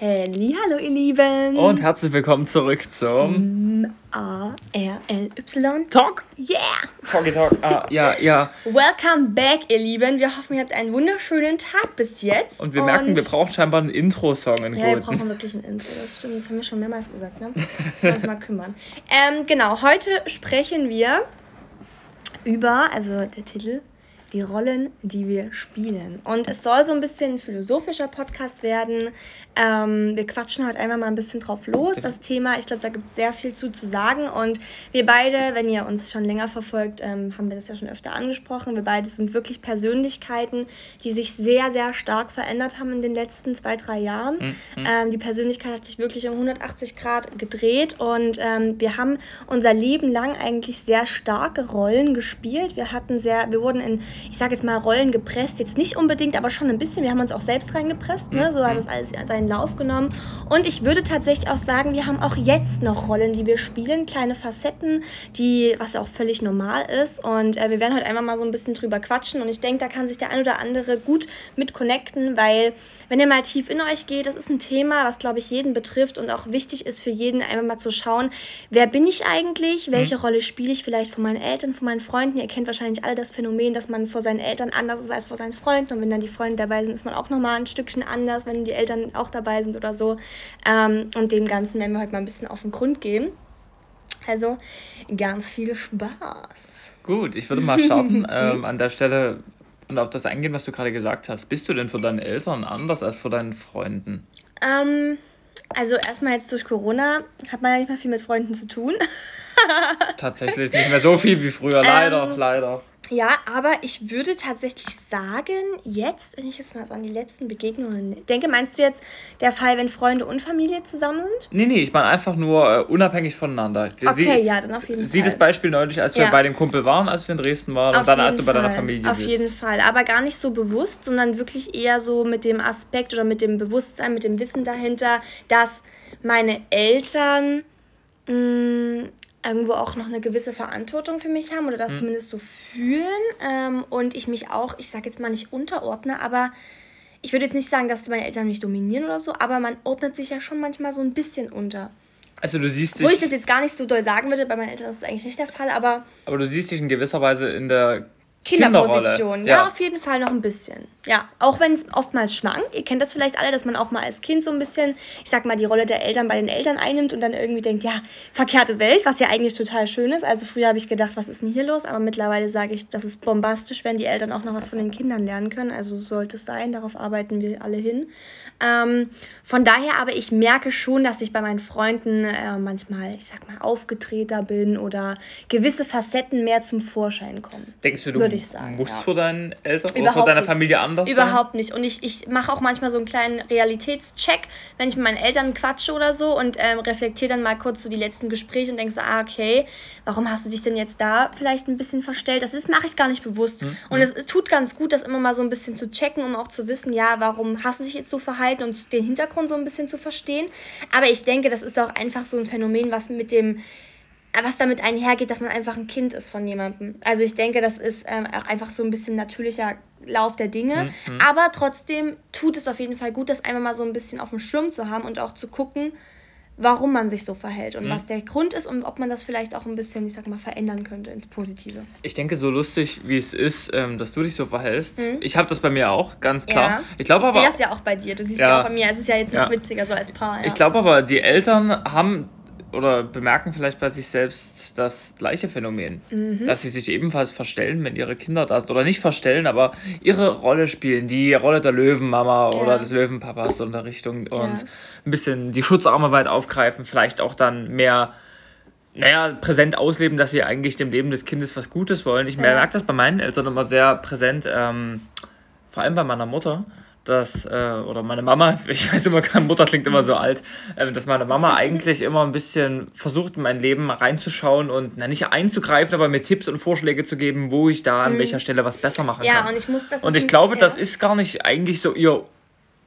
Hallo ihr Lieben. Und herzlich willkommen zurück zum A-R-L-Y Talk. Yeah. Talky Talk. Ah, ja, ja. Welcome back, ihr Lieben. Wir hoffen, ihr habt einen wunderschönen Tag bis jetzt. Und wir merken, wir brauchen scheinbar einen Intro-Song, einen Ja, wir guten. brauchen wirklich ein Intro. Das stimmt, das haben wir schon mehrmals gesagt, ne? Müssen wir uns mal kümmern. Ähm, genau, heute sprechen wir über, also der Titel, die Rollen, die wir spielen. Und es soll so ein bisschen ein philosophischer Podcast werden. Ähm, wir quatschen heute einmal mal ein bisschen drauf los. Das Thema, ich glaube, da gibt es sehr viel zu, zu sagen. Und wir beide, wenn ihr uns schon länger verfolgt, ähm, haben wir das ja schon öfter angesprochen. Wir beide sind wirklich Persönlichkeiten, die sich sehr, sehr stark verändert haben in den letzten zwei, drei Jahren. Ähm, die Persönlichkeit hat sich wirklich um 180 Grad gedreht und ähm, wir haben unser Leben lang eigentlich sehr starke Rollen gespielt. Wir hatten sehr, wir wurden in, ich sage jetzt mal, Rollen gepresst, jetzt nicht unbedingt, aber schon ein bisschen. Wir haben uns auch selbst reingepresst, ne? so hat das alles seinen Lauf genommen. Und ich würde tatsächlich auch sagen, wir haben auch jetzt noch Rollen, die wir spielen, kleine Facetten, die, was auch völlig normal ist. Und äh, wir werden heute einfach mal so ein bisschen drüber quatschen. Und ich denke, da kann sich der ein oder andere gut mit connecten, weil wenn ihr mal tief in euch geht, das ist ein Thema, was, glaube ich, jeden betrifft und auch wichtig ist für jeden, einfach mal zu schauen, wer bin ich eigentlich, welche Rolle spiele ich vielleicht von meinen Eltern, von meinen Freunden. Ihr kennt wahrscheinlich alle das Phänomen, dass man vor seinen Eltern anders ist als vor seinen Freunden. Und wenn dann die Freunde dabei sind, ist man auch nochmal ein Stückchen anders, wenn die Eltern auch dabei sind oder so. Ähm, und dem Ganzen werden wir heute mal ein bisschen auf den Grund gehen. Also ganz viel Spaß. Gut, ich würde mal starten ähm, an der Stelle und auf das eingehen, was du gerade gesagt hast. Bist du denn für deine Eltern anders als für deinen Freunden? Ähm, also erstmal jetzt durch Corona hat man ja nicht mehr viel mit Freunden zu tun. Tatsächlich nicht mehr so viel wie früher, leider, leider. Ja, aber ich würde tatsächlich sagen, jetzt, wenn ich jetzt mal so an die letzten Begegnungen denke, meinst du jetzt der Fall, wenn Freunde und Familie zusammen sind? Nee, nee, ich meine einfach nur äh, unabhängig voneinander. Sie, Okay, ja, dann auf jeden Sieh Fall. das Beispiel neulich, als wir Ja. bei dem Kumpel waren, als wir in Dresden waren Auf und dann, als du bei deiner. Familie Auf bist. jeden Fall. Aber gar nicht so bewusst, sondern wirklich eher so mit dem Aspekt oder mit dem Bewusstsein, mit dem Wissen dahinter, dass meine Eltern mh, irgendwo auch noch eine gewisse Verantwortung für mich haben oder Mhm. das zumindest so fühlen. Ähm, und ich mich auch, ich sage jetzt mal nicht unterordne, aber ich würde jetzt nicht sagen, dass meine Eltern mich dominieren oder so, aber man ordnet sich ja schon manchmal so ein bisschen unter. Also du siehst Wo ich dich, das jetzt gar nicht so doll sagen würde, bei meinen Eltern ist das eigentlich nicht der Fall, aber aber du siehst dich in gewisser Weise in der Kinderrolle. Kinderposition. Ja, auf jeden Fall noch ein bisschen. Ja, auch wenn es oftmals schwankt. Ihr kennt das vielleicht alle, dass man auch mal als Kind so ein bisschen, ich sag mal, die Rolle der Eltern bei den Eltern einnimmt und dann irgendwie denkt, ja, verkehrte Welt, was ja eigentlich total schön ist. Also früher habe ich gedacht, was ist denn hier los? Aber mittlerweile sage ich, das ist bombastisch, wenn die Eltern auch noch was von den Kindern lernen können. Also so sollte es sein, darauf arbeiten wir alle hin. Ähm, von daher aber, ich merke schon, dass ich bei meinen Freunden äh, manchmal, ich sag mal, aufgetreter bin oder gewisse Facetten mehr zum Vorschein kommen. Denkst du, du musst ja. für deinen Eltern oder Überhaupt für deine nicht. Familie anders Überhaupt nicht. Und ich, ich mache auch manchmal so einen kleinen Realitätscheck, wenn ich mit meinen Eltern quatsche oder so und ähm, reflektiere dann mal kurz so die letzten Gespräche und denke so, ah, okay, warum hast du dich denn jetzt da vielleicht ein bisschen verstellt? Das ist, mache ich gar nicht bewusst. Hm, Und es, es tut ganz gut, das immer mal so ein bisschen zu checken, um auch zu wissen, ja, warum hast du dich jetzt so verhalten und den Hintergrund so ein bisschen zu verstehen. Aber ich denke, das ist auch einfach so ein Phänomen, was mit dem was damit einhergeht, dass man einfach ein Kind ist von jemandem. Also ich denke, das ist ähm, auch einfach so ein bisschen natürlicher Lauf der Dinge. Aber trotzdem tut es auf jeden Fall gut, das einmal mal so ein bisschen auf dem Schirm zu haben und auch zu gucken, warum man sich so verhält und was der Grund ist und ob man das vielleicht auch ein bisschen, ich sag mal, verändern könnte ins Positive. Ich denke, so lustig wie es ist, ähm, dass du dich so verhältst. Ich habe das bei mir auch, ganz klar. Ich glaube ich aber, sehe das ja auch bei dir. Du siehst Ja. ja auch bei mir. Es ist ja jetzt noch Ja. witziger, so als Paar. Ja. ich glaube aber, die Eltern haben oder bemerken vielleicht bei sich selbst das gleiche Phänomen, Mhm. dass sie sich ebenfalls verstellen, wenn ihre Kinder da sind oder nicht verstellen, aber ihre Rolle spielen, die Rolle der Löwenmama Ja. oder des Löwenpapas so in der Richtung und Ja. ein bisschen die Schutzarme weit aufgreifen, vielleicht auch dann mehr naja, präsent ausleben, dass sie eigentlich dem Leben des Kindes was Gutes wollen. Ich merke das bei meinen Eltern immer sehr präsent, ähm, vor allem bei meiner Mutter, dass, äh, oder meine Mama, ich weiß immer, Mutter klingt immer so alt, äh, dass meine Mama eigentlich immer ein bisschen versucht, in mein Leben reinzuschauen und na, nicht einzugreifen, aber mir Tipps und Vorschläge zu geben, wo ich da an welcher Stelle was besser machen Mhm. ja, kann. und ich muss das. Und ich glaube, ja. das ist gar nicht eigentlich so ihr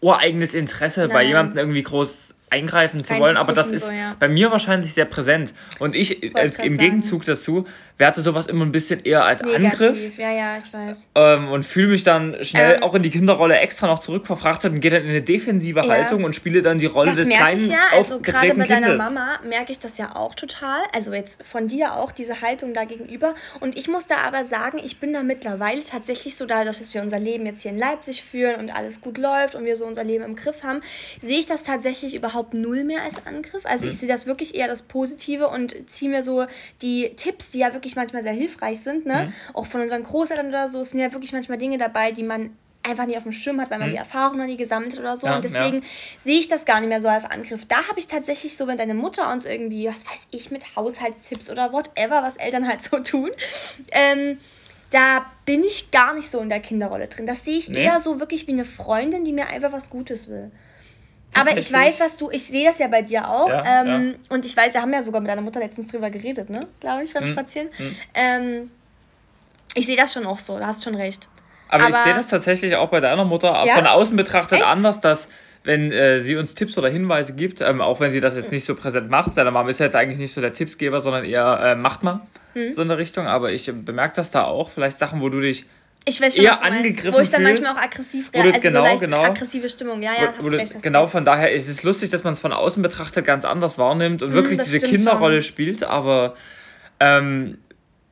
ureigenes Interesse, bei Nein. jemandem irgendwie groß eingreifen zu wollen, aber das ist so, ja. bei mir wahrscheinlich sehr präsent. Und ich äh, im Gegenzug dazu werte sowas immer ein bisschen eher als Negativ. Angriff. Ja, ja, ich weiß. Ähm, und fühle mich dann schnell ähm, auch in die Kinderrolle extra noch zurückverfrachtet und gehe dann in eine defensive ja. Haltung und spiele dann die Rolle das des kleinen, ich ja. also gerade bei deiner Mama merke ich das ja auch total. Also jetzt von dir auch, diese Haltung da gegenüber. Und ich muss da aber sagen, ich bin da mittlerweile tatsächlich so, dadurch, dass wir unser Leben jetzt hier in Leipzig führen und alles gut läuft und wir so unser Leben im Griff haben, sehe ich das tatsächlich überhaupt null mehr als Angriff. Also mhm. ich sehe das wirklich eher das Positive und ziehe mir so die Tipps, die ja wirklich manchmal sehr hilfreich sind, ne? Mhm. auch von unseren Großeltern oder so, es sind ja wirklich manchmal Dinge dabei, die man einfach nie auf dem Schirm hat, weil man mhm. die Erfahrung noch nie gesammelt hat oder so. Ja, und deswegen ja. sehe ich das gar nicht mehr so als Angriff. Da habe ich tatsächlich so, wenn deine Mutter uns irgendwie, was weiß ich, mit Haushaltstipps oder whatever, was Eltern halt so tun, ähm, da bin ich gar nicht so in der Kinderrolle drin. Das sehe ich nee. eher so wirklich wie eine Freundin, die mir einfach was Gutes will. Aber ich weiß, was du, ich sehe das ja bei dir auch. Ja, ähm, ja. Und ich weiß, wir haben ja sogar mit deiner Mutter letztens drüber geredet, ne? Glaube ich, beim hm, Spazieren. Hm. Ähm, ich sehe das schon auch so, da hast schon recht. Aber, Aber ich sehe das tatsächlich auch bei deiner Mutter ja? von außen betrachtet Echt? anders, dass wenn äh, sie uns Tipps oder Hinweise gibt, ähm, auch wenn sie das jetzt nicht so präsent macht. Seine Mama ist ja jetzt eigentlich nicht so der Tippsgeber, sondern eher äh, macht mal hm. so eine Richtung. Aber ich äh, bemerke das da auch. Vielleicht Sachen, wo du dich ich weiß schon, eher angegriffen Wo ich dann manchmal auch aggressiv reagiere. Also genau, so genau. aggressive Stimmung. Ja, ja, hast recht, hast Genau, recht. von daher ist es lustig, dass man es von außen betrachtet ganz anders wahrnimmt und mm, wirklich diese Kinderrolle schon. spielt. Aber ähm,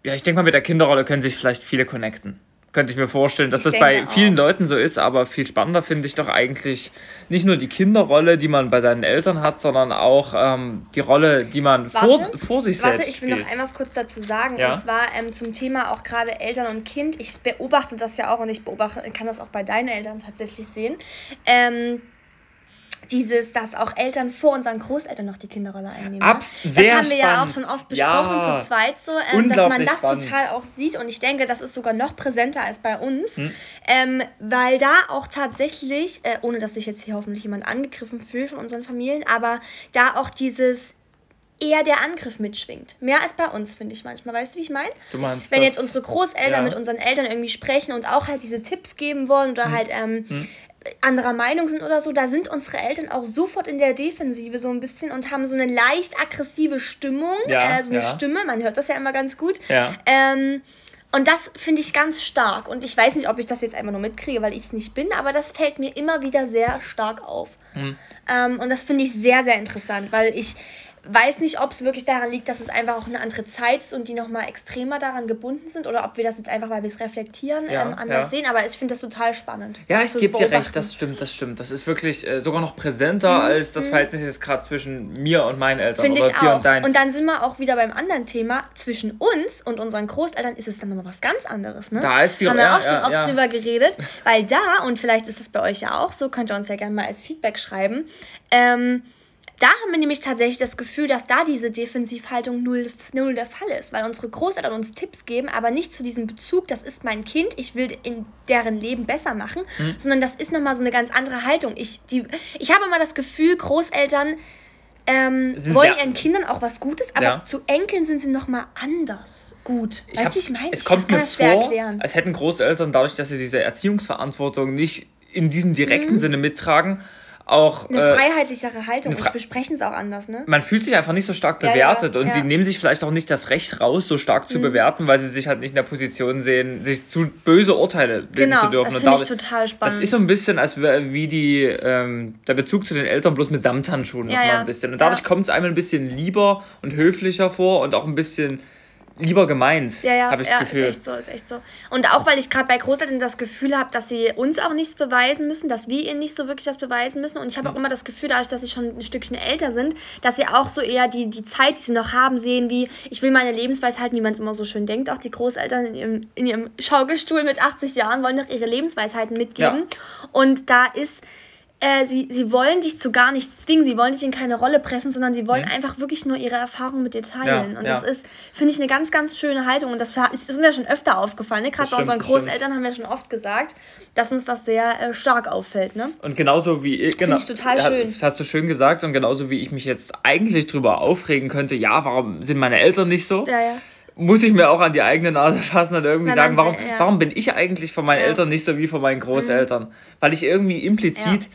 ja, ich denke mal, mit der Kinderrolle können sich vielleicht viele connecten könnte ich mir vorstellen, dass ich das bei vielen auch. Leuten so ist, aber viel spannender finde ich doch eigentlich nicht nur die Kinderrolle, die man bei seinen Eltern hat, sondern auch ähm, die Rolle, die man warte, vor, vor sich warte, selbst Warte, ich will spielt. noch einmal kurz dazu sagen, ja? und zwar ähm, zum Thema auch gerade Eltern und Kind. Ich beobachte das ja auch und ich beobachte, kann das auch bei deinen Eltern tatsächlich sehen. Ähm, dieses, dass auch Eltern vor unseren Großeltern noch die Kinderrolle einnehmen. Abs ne? das haben wir ja auch schon oft besprochen ja, zu zweit so, ähm, dass man das spannend. total auch sieht und ich denke, das ist sogar noch präsenter als bei uns, hm. ähm, weil da auch tatsächlich, äh, ohne dass sich jetzt hier hoffentlich jemand angegriffen fühlt von unseren Familien, aber da auch dieses eher der Angriff mitschwingt. Mehr als bei uns, finde ich manchmal. Weißt du, wie ich meine? Du meinst Wenn jetzt unsere Großeltern ja. mit unseren Eltern irgendwie sprechen und auch halt diese Tipps geben wollen oder hm. halt ähm, hm anderer Meinung sind oder so, da sind unsere Eltern auch sofort in der Defensive so ein bisschen und haben so eine leicht aggressive Stimmung, ja, äh, so eine ja. Stimme, man hört das ja immer ganz gut. Ja. Ähm, und das finde ich ganz stark. Und ich weiß nicht, ob ich das jetzt einfach nur mitkriege, weil ich es nicht bin, aber das fällt mir immer wieder sehr stark auf. Mhm. Ähm, und das finde ich sehr, sehr interessant, weil ich weiß nicht, ob es wirklich daran liegt, dass es einfach auch eine andere Zeit ist und die nochmal extremer daran gebunden sind oder ob wir das jetzt einfach, weil wir es reflektieren, ja, ähm, anders ja. sehen. Aber ich finde das total spannend. Ja, ich gebe dir recht, das stimmt, das stimmt. Das ist wirklich äh, sogar noch präsenter mhm. als das mhm. Verhältnis jetzt gerade zwischen mir und meinen Eltern Finde ich auch. Und, deinen. und dann sind wir auch wieder beim anderen Thema. Zwischen uns und unseren Großeltern ist es dann nochmal was ganz anderes. Ne? Da ist die Haben wir ja, auch schon oft drüber geredet. Weil da, und vielleicht ist es bei euch ja auch so, könnt ihr uns ja gerne mal als Feedback schreiben, ähm, da haben wir nämlich tatsächlich das Gefühl, dass da diese Defensivhaltung null, null der Fall ist, weil unsere Großeltern uns Tipps geben, aber nicht zu diesem Bezug, das ist mein Kind, ich will in deren Leben besser machen, mhm. sondern das ist nochmal so eine ganz andere Haltung. Ich, die, ich habe immer das Gefühl, Großeltern ähm, wollen ihren Kindern auch was Gutes, aber ja. zu Enkeln sind sie nochmal anders gut. Ich weißt du, ich meine? Es kommt mir vor, erklären. als hätten Großeltern dadurch, dass sie diese Erziehungsverantwortung nicht in diesem direkten mhm. Sinne mittragen, auch. Eine äh, freiheitlichere Haltung. Eine Fre wir besprechen es auch anders, ne? Man fühlt sich einfach nicht so stark bewertet ja, ja, und ja. sie nehmen sich vielleicht auch nicht das Recht raus, so stark zu mhm. bewerten, weil sie sich halt nicht in der Position sehen, sich zu böse Urteile bilden genau, zu dürfen. Das finde ich total spannend. Das ist so ein bisschen, als wie die, ähm, der Bezug zu den Eltern bloß mit Samthandschuhen ja, nochmal ein bisschen. Und dadurch kommt es einem ein bisschen lieber und höflicher vor und auch ein bisschen lieber gemeint, ja, ja, habe ich ja, das Gefühl. ist echt so, ist echt so. Und auch, weil ich gerade bei Großeltern das Gefühl habe, dass sie uns auch nichts beweisen müssen, dass wir ihnen nicht so wirklich was beweisen müssen. Und ich habe auch immer das Gefühl, dadurch, dass sie schon ein Stückchen älter sind, dass sie auch so eher die, die Zeit, die sie noch haben, sehen, wie ich will meine Lebensweisheiten, wie man es immer so schön denkt. Auch die Großeltern in ihrem, in ihrem Schaukelstuhl mit 80 Jahren wollen noch ihre Lebensweisheiten mitgeben. Ja. Und da ist äh, sie, sie wollen dich zu gar nichts zwingen, sie wollen dich in keine Rolle pressen, sondern sie wollen mhm. einfach wirklich nur ihre Erfahrungen mit dir teilen. Ja, und ja. das ist, finde ich, eine ganz, ganz schöne Haltung. Und das ist uns ja schon öfter aufgefallen. Ne? Gerade bei unseren Großeltern stimmt. haben wir schon oft gesagt, dass uns das sehr äh, stark auffällt. Ne? Und genauso wie ich, genau, ich total schön. Das hast du schön gesagt. Und genauso wie ich mich jetzt eigentlich drüber aufregen könnte, ja, warum sind meine Eltern nicht so? Ja, ja muss ich mir auch an die eigene Nase fassen und irgendwie sagen, warum, ja. warum bin ich eigentlich von meinen ja. Eltern nicht so wie von meinen Großeltern? Mhm. Weil ich irgendwie implizit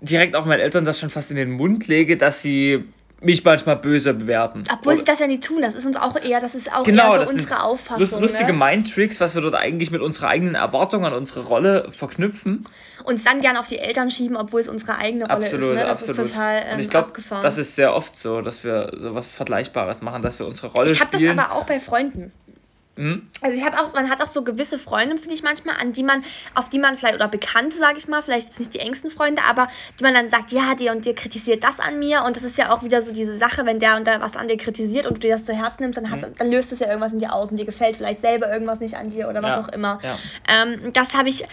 direkt auch meinen Eltern das schon fast in den Mund lege, dass sie mich manchmal böse bewerten. Obwohl sie das ja nicht tun, das ist uns auch eher, das ist auch genau, eher so unsere Auffassung. Lustige ne? Mindtricks, was wir dort eigentlich mit unserer eigenen Erwartung an unsere Rolle verknüpfen. Und es dann gerne auf die Eltern schieben, obwohl es unsere eigene Rolle absolut, ist. Ne? Das absolut. ist total ähm, Und ich glaube, das ist sehr oft so, dass wir so was Vergleichbares machen, dass wir unsere Rolle ich spielen. Ich habe das aber auch bei Freunden. Mhm. Also ich habe auch, man hat auch so gewisse Freunde, finde ich manchmal, an die man, auf die man vielleicht, oder Bekannte, sage ich mal, vielleicht nicht die engsten Freunde, aber die man dann sagt, ja, dir und dir kritisiert das an mir und das ist ja auch wieder so diese Sache, wenn der und der was an dir kritisiert und du dir das zu Herzen nimmst, dann, hat, mhm. dann löst es ja irgendwas in dir aus und dir gefällt vielleicht selber irgendwas nicht an dir oder was ja. auch immer. Ja. Ähm, das habe ich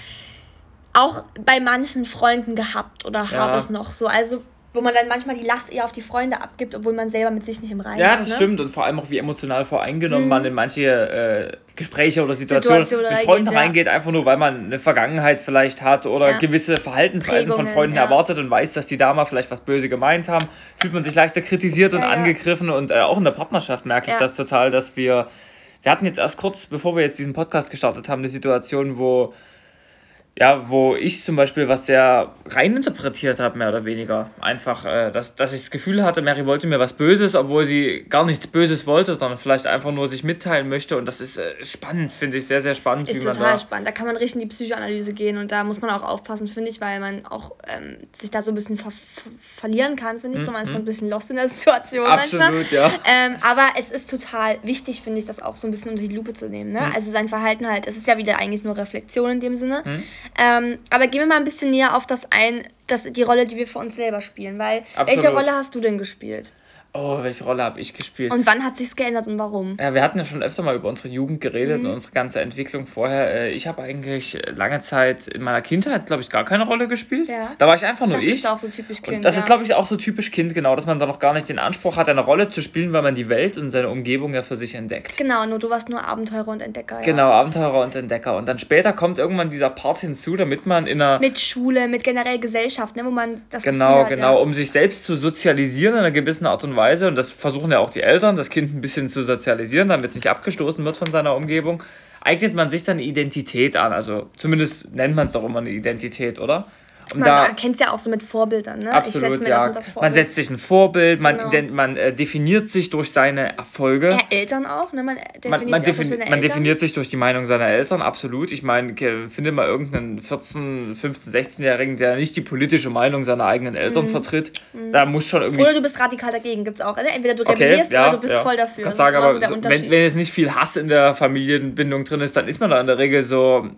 auch bei manchen Freunden gehabt oder ja. habe es noch so. Also wo man dann manchmal die Last eher auf die Freunde abgibt, obwohl man selber mit sich nicht im Reinen ist. Ja, das ne? stimmt. Und vor allem auch, wie emotional voreingenommen mhm. man in manche äh, Gespräche oder Situationen Situation mit Freunden reingeht, reingeht, einfach nur, weil man eine Vergangenheit vielleicht hat oder ja. gewisse Verhaltensweisen Prägungen, von Freunden ja. erwartet und weiß, dass die da mal vielleicht was böse gemeint haben, fühlt man sich leichter kritisiert und angegriffen. Und äh, auch in der Partnerschaft merke ich das total, dass wir. Wir hatten jetzt erst kurz, bevor wir jetzt diesen Podcast gestartet haben, eine Situation, wo ja, wo ich zum Beispiel was sehr reininterpretiert habe, mehr oder weniger. Einfach, äh, dass, dass ich das Gefühl hatte, Mary wollte mir was Böses, obwohl sie gar nichts Böses wollte, sondern vielleicht einfach nur sich mitteilen möchte. Und das ist äh, spannend, finde ich sehr, sehr spannend. Ist total da spannend. Da kann man richtig in die Psychoanalyse gehen und da muss man auch aufpassen, finde ich, weil man auch ähm, sich da so ein bisschen ver verlieren kann, finde ich. So, man ist so ein mhm. bisschen lost in der Situation Absolut, manchmal. ja. Ähm, aber es ist total wichtig, finde ich, das auch so ein bisschen unter die Lupe zu nehmen. Ne? Mhm. Also sein Verhalten halt, es ist ja wieder eigentlich nur Reflexion in dem Sinne. Mhm. Ähm, aber gehen wir mal ein bisschen näher auf das ein, das, die Rolle, die wir für uns selber spielen. Weil, Absolut. welche Rolle hast du denn gespielt? Oh, welche Rolle habe ich gespielt? Und wann hat sich's geändert und warum? Ja, wir hatten ja schon öfter mal über unsere Jugend geredet mhm. und unsere ganze Entwicklung vorher. Äh, ich habe eigentlich lange Zeit in meiner Kindheit, glaube ich, gar keine Rolle gespielt. Ja. Da war ich einfach nur das ich. Das ist auch so typisch Kind. Und das ja. ist, glaube ich, auch so typisch Kind, genau, dass man da noch gar nicht den Anspruch hat, eine Rolle zu spielen, weil man die Welt und seine Umgebung ja für sich entdeckt. Genau, nur du warst nur Abenteurer und Entdecker. Ja. Genau, Abenteurer und Entdecker. Und dann später kommt irgendwann dieser Part hinzu, damit man in einer. Mit Schule, mit generell Gesellschaft, ne, wo man das Genau, hat, genau, um sich selbst zu sozialisieren in einer gewissen Art und Weise. Und das versuchen versuchen ja auch die Eltern, das Kind ein bisschen zu sozialisieren, damit es nicht abgestoßen wird von seiner Umgebung, eignet man sich dann eine Identität an. Also zumindest nennt man es doch immer eine Identität, oder? Und man da, erkennt es ja auch so mit Vorbildern, ne? Absolut, ja. Man setzt sich ein Vorbild, man, genau. man äh, definiert sich durch seine Erfolge. Ja, Eltern auch, ne? Man definiert, man, man, defini man definiert sich durch die Meinung seiner Eltern, absolut. Ich meine, finde mal irgendeinen 14, 15, 16-Jährigen, der nicht die politische Meinung seiner eigenen Eltern mhm. vertritt. Mhm. Da muss schon irgendwie. Oder du bist radikal dagegen, gibt es auch. Also entweder du rebellierst okay, ja, oder du bist ja. voll dafür. Kann sagen, aber so, wenn, wenn jetzt nicht viel Hass in der Familienbindung drin ist, dann ist man da in der Regel so,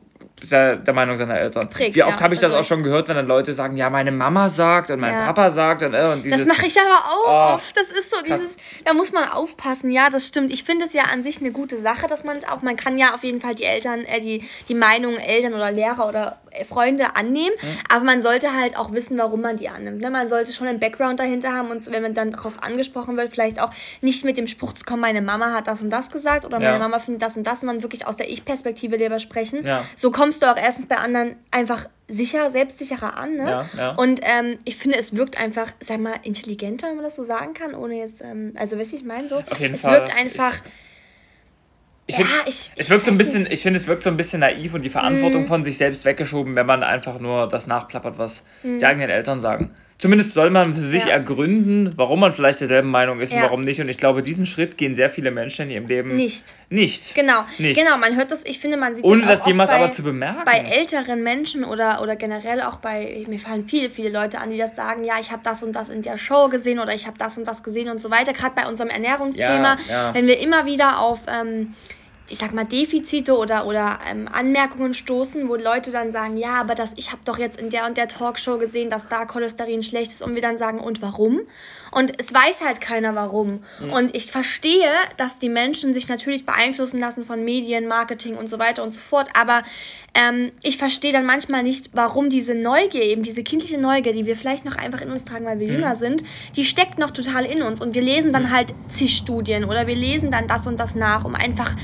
der, der Meinung seiner Eltern. Prägt, Wie oft ja, habe ich das auch schon gehört, wenn dann Leute sagen, ja, meine Mama sagt und mein ja. Papa sagt und, äh, und dieses. Das mache ich aber auch oh, oft. Das ist so dieses, da muss man aufpassen. Ja, das stimmt. Ich finde es ja an sich eine gute Sache, dass man auch, man kann ja auf jeden Fall die Eltern, äh, die, die Meinung Eltern oder Lehrer oder Freunde annehmen, mhm. aber man sollte halt auch wissen, warum man die annimmt. Ne? Man sollte schon einen Background dahinter haben und wenn man dann darauf angesprochen wird, vielleicht auch nicht mit dem Spruch zu kommen, meine Mama hat das und das gesagt oder meine Mama findet das und das, sondern wirklich aus der Ich-Perspektive lieber sprechen. Ja. So kommst du auch erstens bei anderen einfach sicher, selbstsicherer an. Ne? Ja, ja. Und ähm, ich finde, es wirkt einfach, sag mal, intelligenter, wenn man das so sagen kann, ohne jetzt, ähm, also weißt du, ich meine so? Auf jeden es Fall. wirkt einfach. Ich ich ja, find, ich, es wirkt so ein bisschen, ich finde, es wirkt so ein bisschen naiv und die Verantwortung mm. von sich selbst weggeschoben, wenn man einfach nur das nachplappert, was mm. die eigenen Eltern sagen. Zumindest soll man für sich ja. ergründen, warum man vielleicht derselben Meinung ist ja. und warum nicht. Und ich glaube, diesen Schritt gehen sehr viele Menschen in ihrem Leben nicht. Nicht. Genau. Nicht. Genau, man hört das, ich finde, man sieht Ohne das, das jemals bei, aber zu bemerken. Bei älteren Menschen oder, oder generell auch bei, mir fallen viele, viele Leute an, die das sagen, ja, ich habe das und das in der Show gesehen oder ich habe das und das gesehen und so weiter. Gerade bei unserem Ernährungsthema, ja, wenn wir immer wieder auf. Ähm, ich sag mal, Defizite oder, oder ähm, Anmerkungen stoßen, wo Leute dann sagen, ja, aber das, ich habe doch jetzt in der und der Talkshow gesehen, dass da Cholesterin schlecht ist und wir dann sagen, und warum? Und es weiß halt keiner warum. Mhm. Und ich verstehe, dass die Menschen sich natürlich beeinflussen lassen von Medien, Marketing und so weiter und so fort, aber ähm, ich verstehe dann manchmal nicht, warum diese Neugier, eben diese kindliche Neugier, die wir vielleicht noch einfach in uns tragen, weil wir mhm. jünger sind, die steckt noch total in uns und wir lesen dann halt zig Studien oder wir lesen dann das und das nach, um einfach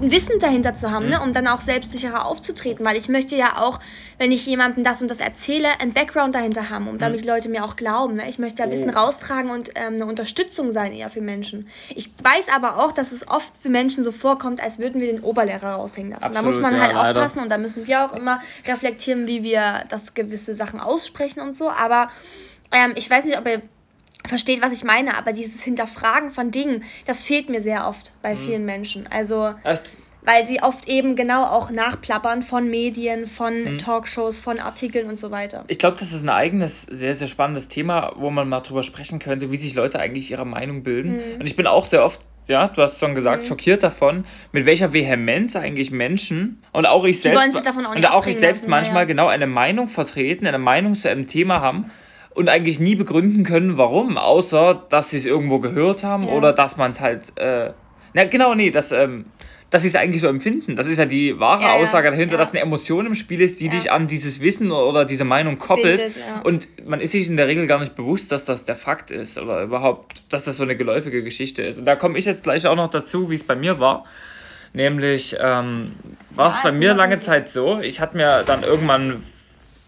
ein Wissen dahinter zu haben, mhm. ne? um dann auch selbstsicherer aufzutreten. Weil ich möchte ja auch, wenn ich jemandem das und das erzähle, ein Background dahinter haben, um damit mhm. Leute mir auch glauben. Ne? Ich möchte ja Wissen oh. raustragen und ähm, eine Unterstützung sein eher für Menschen. Ich weiß aber auch, dass es oft für Menschen so vorkommt, als würden wir den Oberlehrer raushängen lassen. Absolut, da muss man ja, halt leider. aufpassen und da müssen wir auch immer reflektieren, wie wir das gewisse Sachen aussprechen und so. Aber ähm, ich weiß nicht, ob ihr versteht, was ich meine, aber dieses Hinterfragen von Dingen, das fehlt mir sehr oft bei mhm. vielen Menschen. Also, weil sie oft eben genau auch nachplappern von Medien, von mhm. Talkshows, von Artikeln und so weiter. Ich glaube, das ist ein eigenes, sehr, sehr spannendes Thema, wo man mal drüber sprechen könnte, wie sich Leute eigentlich ihre Meinung bilden. Mhm. Und ich bin auch sehr oft ja, du hast schon gesagt, mhm. schockiert davon, mit welcher Vehemenz eigentlich Menschen und auch ich selbst und auch ich selbst lassen, manchmal ja. genau eine Meinung vertreten, eine Meinung zu einem Thema haben und eigentlich nie begründen können, warum, außer dass sie es irgendwo gehört haben ja. oder dass man es halt. Äh, na, genau, nee, dass, ähm, dass sie es eigentlich so empfinden. Das ist ja die wahre ja, Aussage dahinter, ja. dass eine Emotion im Spiel ist, die dich an dieses Wissen oder diese Meinung koppelt. Bildet, und man ist sich in der Regel gar nicht bewusst, dass das der Fakt ist oder überhaupt, dass das so eine geläufige Geschichte ist. Und da komme ich jetzt gleich auch noch dazu, wie es bei mir war. Nämlich ähm, war es bei mir lange Zeit so, ich hatte mir dann irgendwann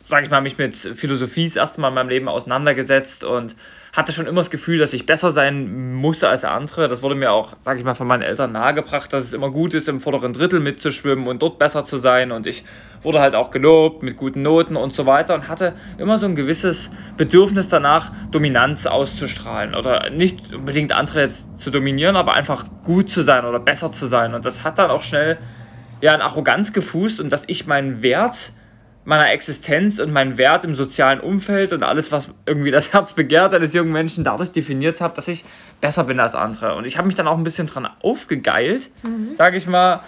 sage ich mal, mich mit Philosophie das erste Mal in meinem Leben auseinandergesetzt und hatte schon immer das Gefühl, dass ich besser sein musste als andere. Das wurde mir auch, sage ich mal, von meinen Eltern nahegebracht, dass es immer gut ist, im vorderen Drittel mitzuschwimmen und dort besser zu sein. Und ich wurde halt auch gelobt mit guten Noten und so weiter und hatte immer so ein gewisses Bedürfnis danach, Dominanz auszustrahlen oder nicht unbedingt andere jetzt zu dominieren, aber einfach gut zu sein oder besser zu sein. Und das hat dann auch schnell ja in Arroganz gefußt und dass ich meinen Wert meiner Existenz und meinen Wert im sozialen Umfeld und alles, was irgendwie das Herz begehrt eines jungen Menschen dadurch definiert habe, dass ich besser bin als andere. Und ich habe mich dann auch ein bisschen dran aufgegeilt, mhm. sage ich mal,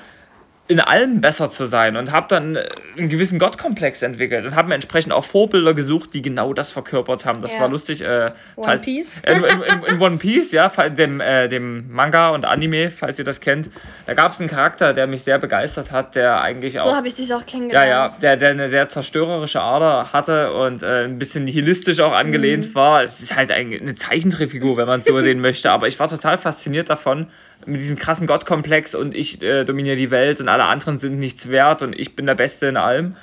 in allem besser zu sein und habe dann äh, einen gewissen Gottkomplex entwickelt und habe mir entsprechend auch Vorbilder gesucht, die genau das verkörpert haben. Das ja. war lustig. Äh, One falls, Piece? in, in, in, One Piece, ja, dem, äh, dem Manga und Anime, falls ihr das kennt. Da gab es einen Charakter, der mich sehr begeistert hat, der eigentlich auch... So habe ich dich auch kennengelernt. Ja, ja, der, der eine sehr zerstörerische Ader hatte und äh, ein bisschen nihilistisch auch angelehnt mhm. war. Es ist halt eine Zeichentrickfigur, wenn man es so sehen möchte, aber ich war total fasziniert davon, mit diesem krassen Gottkomplex und ich äh, dominiere die Welt und alle anderen sind nichts wert und ich bin der Beste in allem.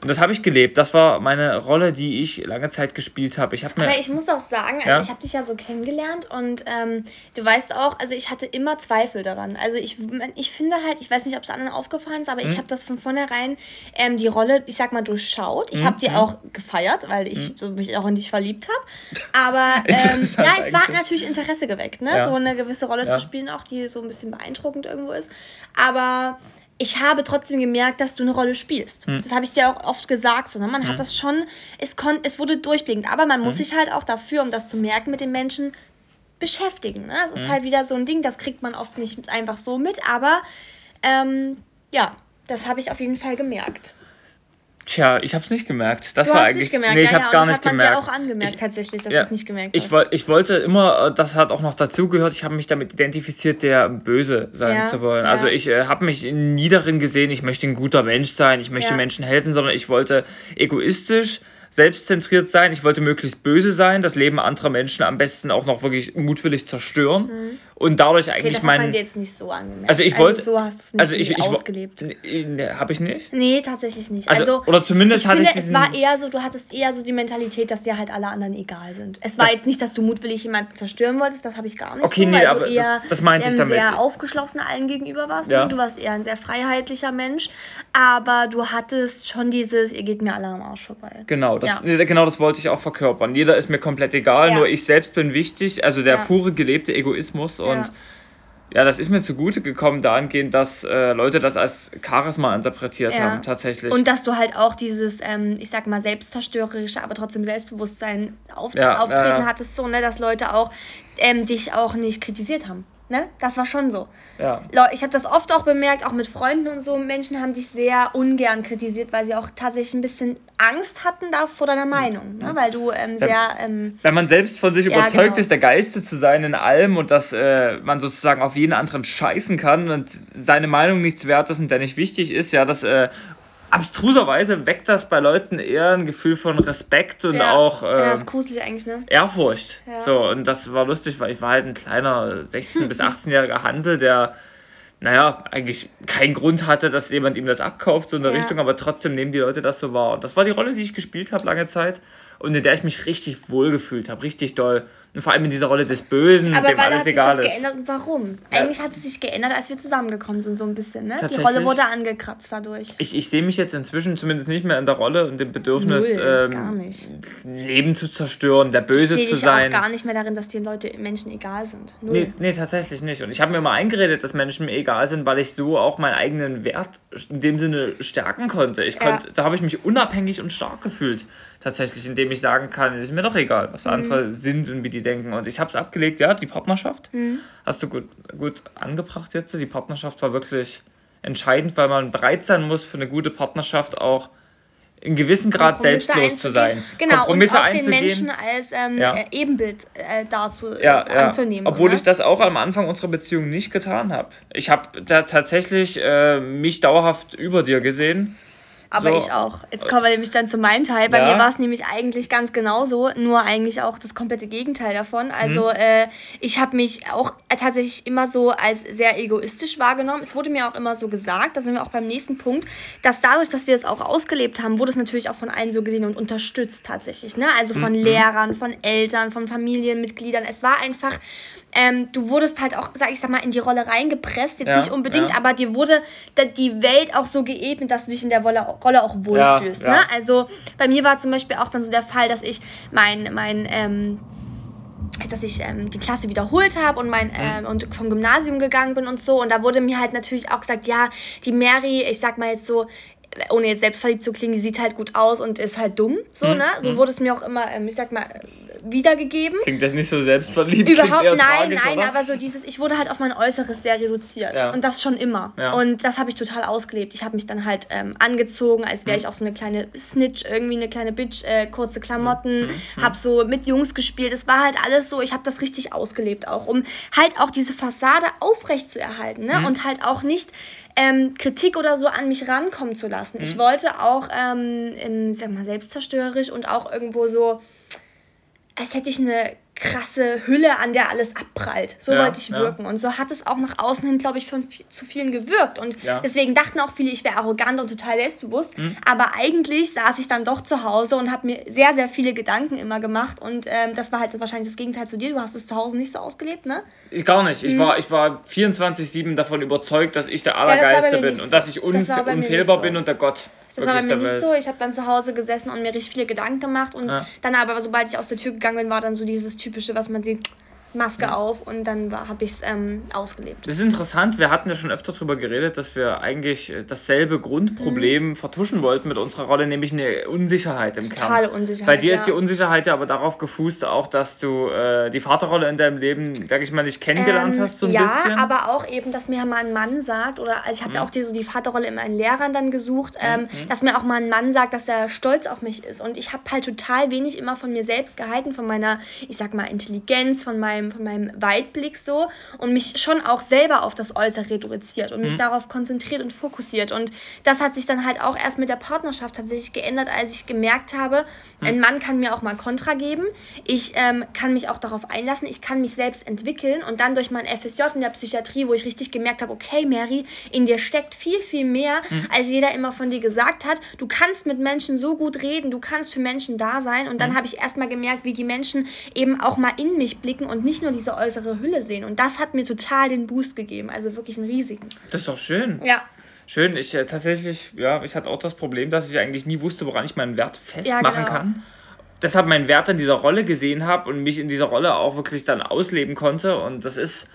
Und das habe ich gelebt. Das war meine Rolle, die ich lange Zeit gespielt habe. Ich Aber ich muss auch sagen, also ja? ich habe dich ja so kennengelernt und ähm, du weißt auch, also ich hatte immer Zweifel daran. Also ich, ich finde halt, ich weiß nicht, ob es anderen aufgefallen ist, aber mhm. ich habe das von vornherein ähm, die Rolle, ich sag mal, durchschaut. Ich mhm. habe die mhm. auch gefeiert, weil ich mhm. so mich auch in dich verliebt habe. Aber ähm, ja, es war natürlich Interesse geweckt, ne? Ja. so eine gewisse Rolle ja. zu spielen, auch die so ein bisschen beeindruckend irgendwo ist. Aber ich habe trotzdem gemerkt, dass du eine Rolle spielst. Hm. Das habe ich dir auch oft gesagt. So, ne? Man hm. hat das schon, es, kon es wurde durchblickend. Aber man hm. muss sich halt auch dafür, um das zu merken, mit den Menschen beschäftigen. Ne? Das ist hm. halt wieder so ein Ding, das kriegt man oft nicht einfach so mit. Aber ähm, ja, das habe ich auf jeden Fall gemerkt. Tja, ich habe es nicht gemerkt. Das du war hast eigentlich. Nicht gemerkt. Nee, ich ja, habe ja, gar nicht gemerkt. Das hat man dir auch angemerkt, ich, tatsächlich, dass ja, du es nicht gemerkt ich, hast. Ich wollte immer, äh, das hat auch noch dazugehört, ich habe mich damit identifiziert, der böse sein ja, zu wollen. Also ich äh, habe mich nie darin gesehen, ich möchte ein guter Mensch sein, ich möchte Menschen helfen, sondern ich wollte egoistisch selbstzentriert sein, ich wollte möglichst böse sein, das Leben anderer Menschen am besten auch noch wirklich mutwillig zerstören mhm. Und dadurch eigentlich okay, mein. jetzt nicht so angemerkt. Also ich wollte. Also so hast du es nicht also ich, ich, ausgelebt. Ne, habe ich nicht? Nee, tatsächlich nicht. Also, also oder zumindest ich hatte finde, ich es war eher so, du hattest eher so die Mentalität, dass dir halt alle anderen egal sind. Es war jetzt nicht, dass du mutwillig jemanden zerstören wolltest, das habe ich gar nicht. Okay, so, nee, aber du eher, das, das meinte ich damit. sehr aufgeschlossen allen gegenüber warst. Ja. Du warst eher ein sehr freiheitlicher Mensch, aber du hattest schon dieses, ihr geht mir alle am Arsch vorbei. Genau, das, ja. genau das wollte ich auch verkörpern. Jeder ist mir komplett egal, ja. nur ich selbst bin wichtig. Also der pure gelebte Egoismus und ja, das ist mir zugute gekommen dahingehend, dass äh, Leute das als Charisma interpretiert ja. haben, tatsächlich. Und dass du halt auch dieses, ähm, ich sag mal, selbstzerstörerische, aber trotzdem Selbstbewusstsein auft ja, auftreten hattest, so, ne, dass Leute auch ähm, dich auch nicht kritisiert haben. Ne? Das war schon so. Ja. Ich habe das oft auch bemerkt, auch mit Freunden und so. Menschen haben dich sehr ungern kritisiert, weil sie auch tatsächlich ein bisschen Angst hatten da vor deiner Meinung. Ne? Weil du ähm, sehr. Ähm, wenn man selbst von sich ja, überzeugt genau. ist, der Geiste zu sein in allem und dass äh, man sozusagen auf jeden anderen scheißen kann und seine Meinung nichts wert ist und der nicht wichtig ist, ja, das äh, abstruserweise weckt das bei Leuten eher ein Gefühl von Respekt und ja. auch äh, ja, ist gruselig eigentlich, ne? Ehrfurcht. Ja. So, und das war lustig, weil ich war halt ein kleiner 16- bis 18-jähriger Hansel, der naja, eigentlich keinen Grund hatte, dass jemand ihm das abkauft, so in der ja. Richtung, aber trotzdem nehmen die Leute das so wahr. Und das war die Rolle, die ich gespielt habe lange Zeit und in der ich mich richtig wohl gefühlt habe, richtig doll. Und vor allem in dieser Rolle des Bösen, aber dem weil alles hat sich egal das ist. geändert und warum? Ja. Eigentlich hat es sich geändert, als wir zusammengekommen sind, so ein bisschen, ne? Die Rolle wurde angekratzt dadurch. Ich, ich sehe mich jetzt inzwischen zumindest nicht mehr in der Rolle und dem Bedürfnis, Null, ähm, Leben zu zerstören, der Böse ich zu sein. Ich auch gar nicht mehr darin, dass die Leute Menschen egal sind. Null. Nee, nee, tatsächlich nicht. Und ich habe mir mal eingeredet, dass Menschen mir egal sind, weil ich so auch meinen eigenen Wert in dem Sinne stärken konnte. Ich konnte, ja. Da habe ich mich unabhängig und stark gefühlt tatsächlich, indem ich sagen kann, ist mir doch egal, was mhm. andere sind und wie die denken. Und ich habe es abgelegt, ja, die Partnerschaft mhm. hast du gut, gut angebracht jetzt. Die Partnerschaft war wirklich entscheidend, weil man bereit sein muss für eine gute Partnerschaft auch in gewissem Grad selbstlos zu sein. Genau, Kompromisse und auch den Menschen als ähm, ja. Äh, Ebenbild äh, dazu ja, äh, anzunehmen. Obwohl oder? ich das auch am Anfang unserer Beziehung nicht getan habe. Ich habe da tatsächlich äh, mich dauerhaft über dir gesehen aber so. ich auch. Jetzt kommen wir nämlich dann zu meinem Teil. Bei ja. mir war es nämlich eigentlich ganz genauso, nur eigentlich auch das komplette Gegenteil davon. Also mhm. äh, ich habe mich auch tatsächlich immer so als sehr egoistisch wahrgenommen. Es wurde mir auch immer so gesagt, da sind wir auch beim nächsten Punkt, dass dadurch, dass wir es auch ausgelebt haben, wurde es natürlich auch von allen so gesehen und unterstützt tatsächlich. Ne? Also von mhm. Lehrern, von Eltern, von Familienmitgliedern. Es war einfach ähm, du wurdest halt auch, sag ich sag mal, in die Rolle reingepresst, jetzt ja, nicht unbedingt, ja. aber dir wurde die Welt auch so geebnet, dass du dich in der Rolle, Rolle auch wohlfühlst. Ja, ne? Also bei mir war zum Beispiel auch dann so der Fall, dass ich mein, mein ähm, dass ich ähm, die Klasse wiederholt habe und mein ähm, und vom Gymnasium gegangen bin und so und da wurde mir halt natürlich auch gesagt, ja, die Mary, ich sag mal jetzt so ohne jetzt selbstverliebt zu klingen, die sieht halt gut aus und ist halt dumm. So, mhm. ne? So mhm. wurde es mir auch immer, ähm, ich sag mal, wiedergegeben. Klingt das nicht so selbstverliebt? Überhaupt nein, tragisch, nein, oder? aber so dieses, ich wurde halt auf mein Äußeres sehr reduziert. Ja. Und das schon immer. Ja. Und das habe ich total ausgelebt. Ich habe mich dann halt ähm, angezogen, als wäre mhm. ich auch so eine kleine Snitch, irgendwie eine kleine Bitch, äh, kurze Klamotten, mhm. mhm. habe so mit Jungs gespielt. Es war halt alles so, ich habe das richtig ausgelebt auch, um halt auch diese Fassade aufrecht zu erhalten. Ne? Mhm. Und halt auch nicht ähm, Kritik oder so an mich rankommen zu lassen. Mhm. Ich wollte auch, ähm, in, sag mal, selbstzerstörerisch und auch irgendwo so, als hätte ich eine krasse Hülle, an der alles abprallt. So ja, wollte ich wirken. Ja. Und so hat es auch nach außen hin, glaube ich, von zu vielen gewirkt. Und ja. deswegen dachten auch viele, ich wäre arrogant und total selbstbewusst. Mhm. Aber eigentlich saß ich dann doch zu Hause und habe mir sehr, sehr viele Gedanken immer gemacht. Und ähm, das war halt wahrscheinlich das Gegenteil zu dir. Du hast es zu Hause nicht so ausgelebt, ne? Ich gar nicht. Ich mhm. war, ich war 24-7 davon überzeugt, dass ich der Allergeiste bin. Und dass ich unf unfehlbar so. bin und der Gott. Das war bei mir nicht so. Ich habe dann zu Hause gesessen und mir richtig viele Gedanken gemacht. Und ja. dann aber, sobald ich aus der Tür gegangen bin, war dann so dieses typische, was man sieht, Maske mhm. auf und dann habe ich es ähm, ausgelebt. Das ist interessant. Wir hatten ja schon öfter darüber geredet, dass wir eigentlich äh, dasselbe Grundproblem mhm. vertuschen wollten mit unserer Rolle, nämlich eine Unsicherheit im Totale Kern. Totale Unsicherheit. Bei dir ja. ist die Unsicherheit ja aber darauf gefußt, auch dass du äh, die Vaterrolle in deinem Leben, sag ich mal, nicht kennengelernt ähm, hast, so ein ja, bisschen. Ja, aber auch eben, dass mir mal ein Mann sagt, oder ich habe mhm. ja auch die, so die Vaterrolle in meinen Lehrern dann gesucht, ähm, mhm. dass mir auch mal ein Mann sagt, dass er stolz auf mich ist. Und ich habe halt total wenig immer von mir selbst gehalten, von meiner, ich sag mal, Intelligenz, von meinem meinem, von meinem Weitblick so und mich schon auch selber auf das Äußere reduziert und mich mhm. darauf konzentriert und fokussiert. Und das hat sich dann halt auch erst mit der Partnerschaft tatsächlich geändert, als ich gemerkt habe, mhm. ein Mann kann mir auch mal Kontra geben. Ich ähm, kann mich auch darauf einlassen, ich kann mich selbst entwickeln und dann durch mein FSJ in der Psychiatrie, wo ich richtig gemerkt habe, okay, Mary, in dir steckt viel, viel mehr, mhm. als jeder immer von dir gesagt hat. Du kannst mit Menschen so gut reden, du kannst für Menschen da sein. Und dann mhm. habe ich erst mal gemerkt, wie die Menschen eben auch mal in mich blicken und nicht nur diese äußere Hülle sehen. Und das hat mir total den Boost gegeben. Also wirklich einen riesigen. Das ist doch schön. Ja. Schön. Ich äh, tatsächlich, ja, ich hatte auch das Problem, dass ich eigentlich nie wusste, woran ich meinen Wert festmachen ja, genau. kann. Deshalb meinen Wert in dieser Rolle gesehen habe und mich in dieser Rolle auch wirklich dann ausleben konnte. Und das ist.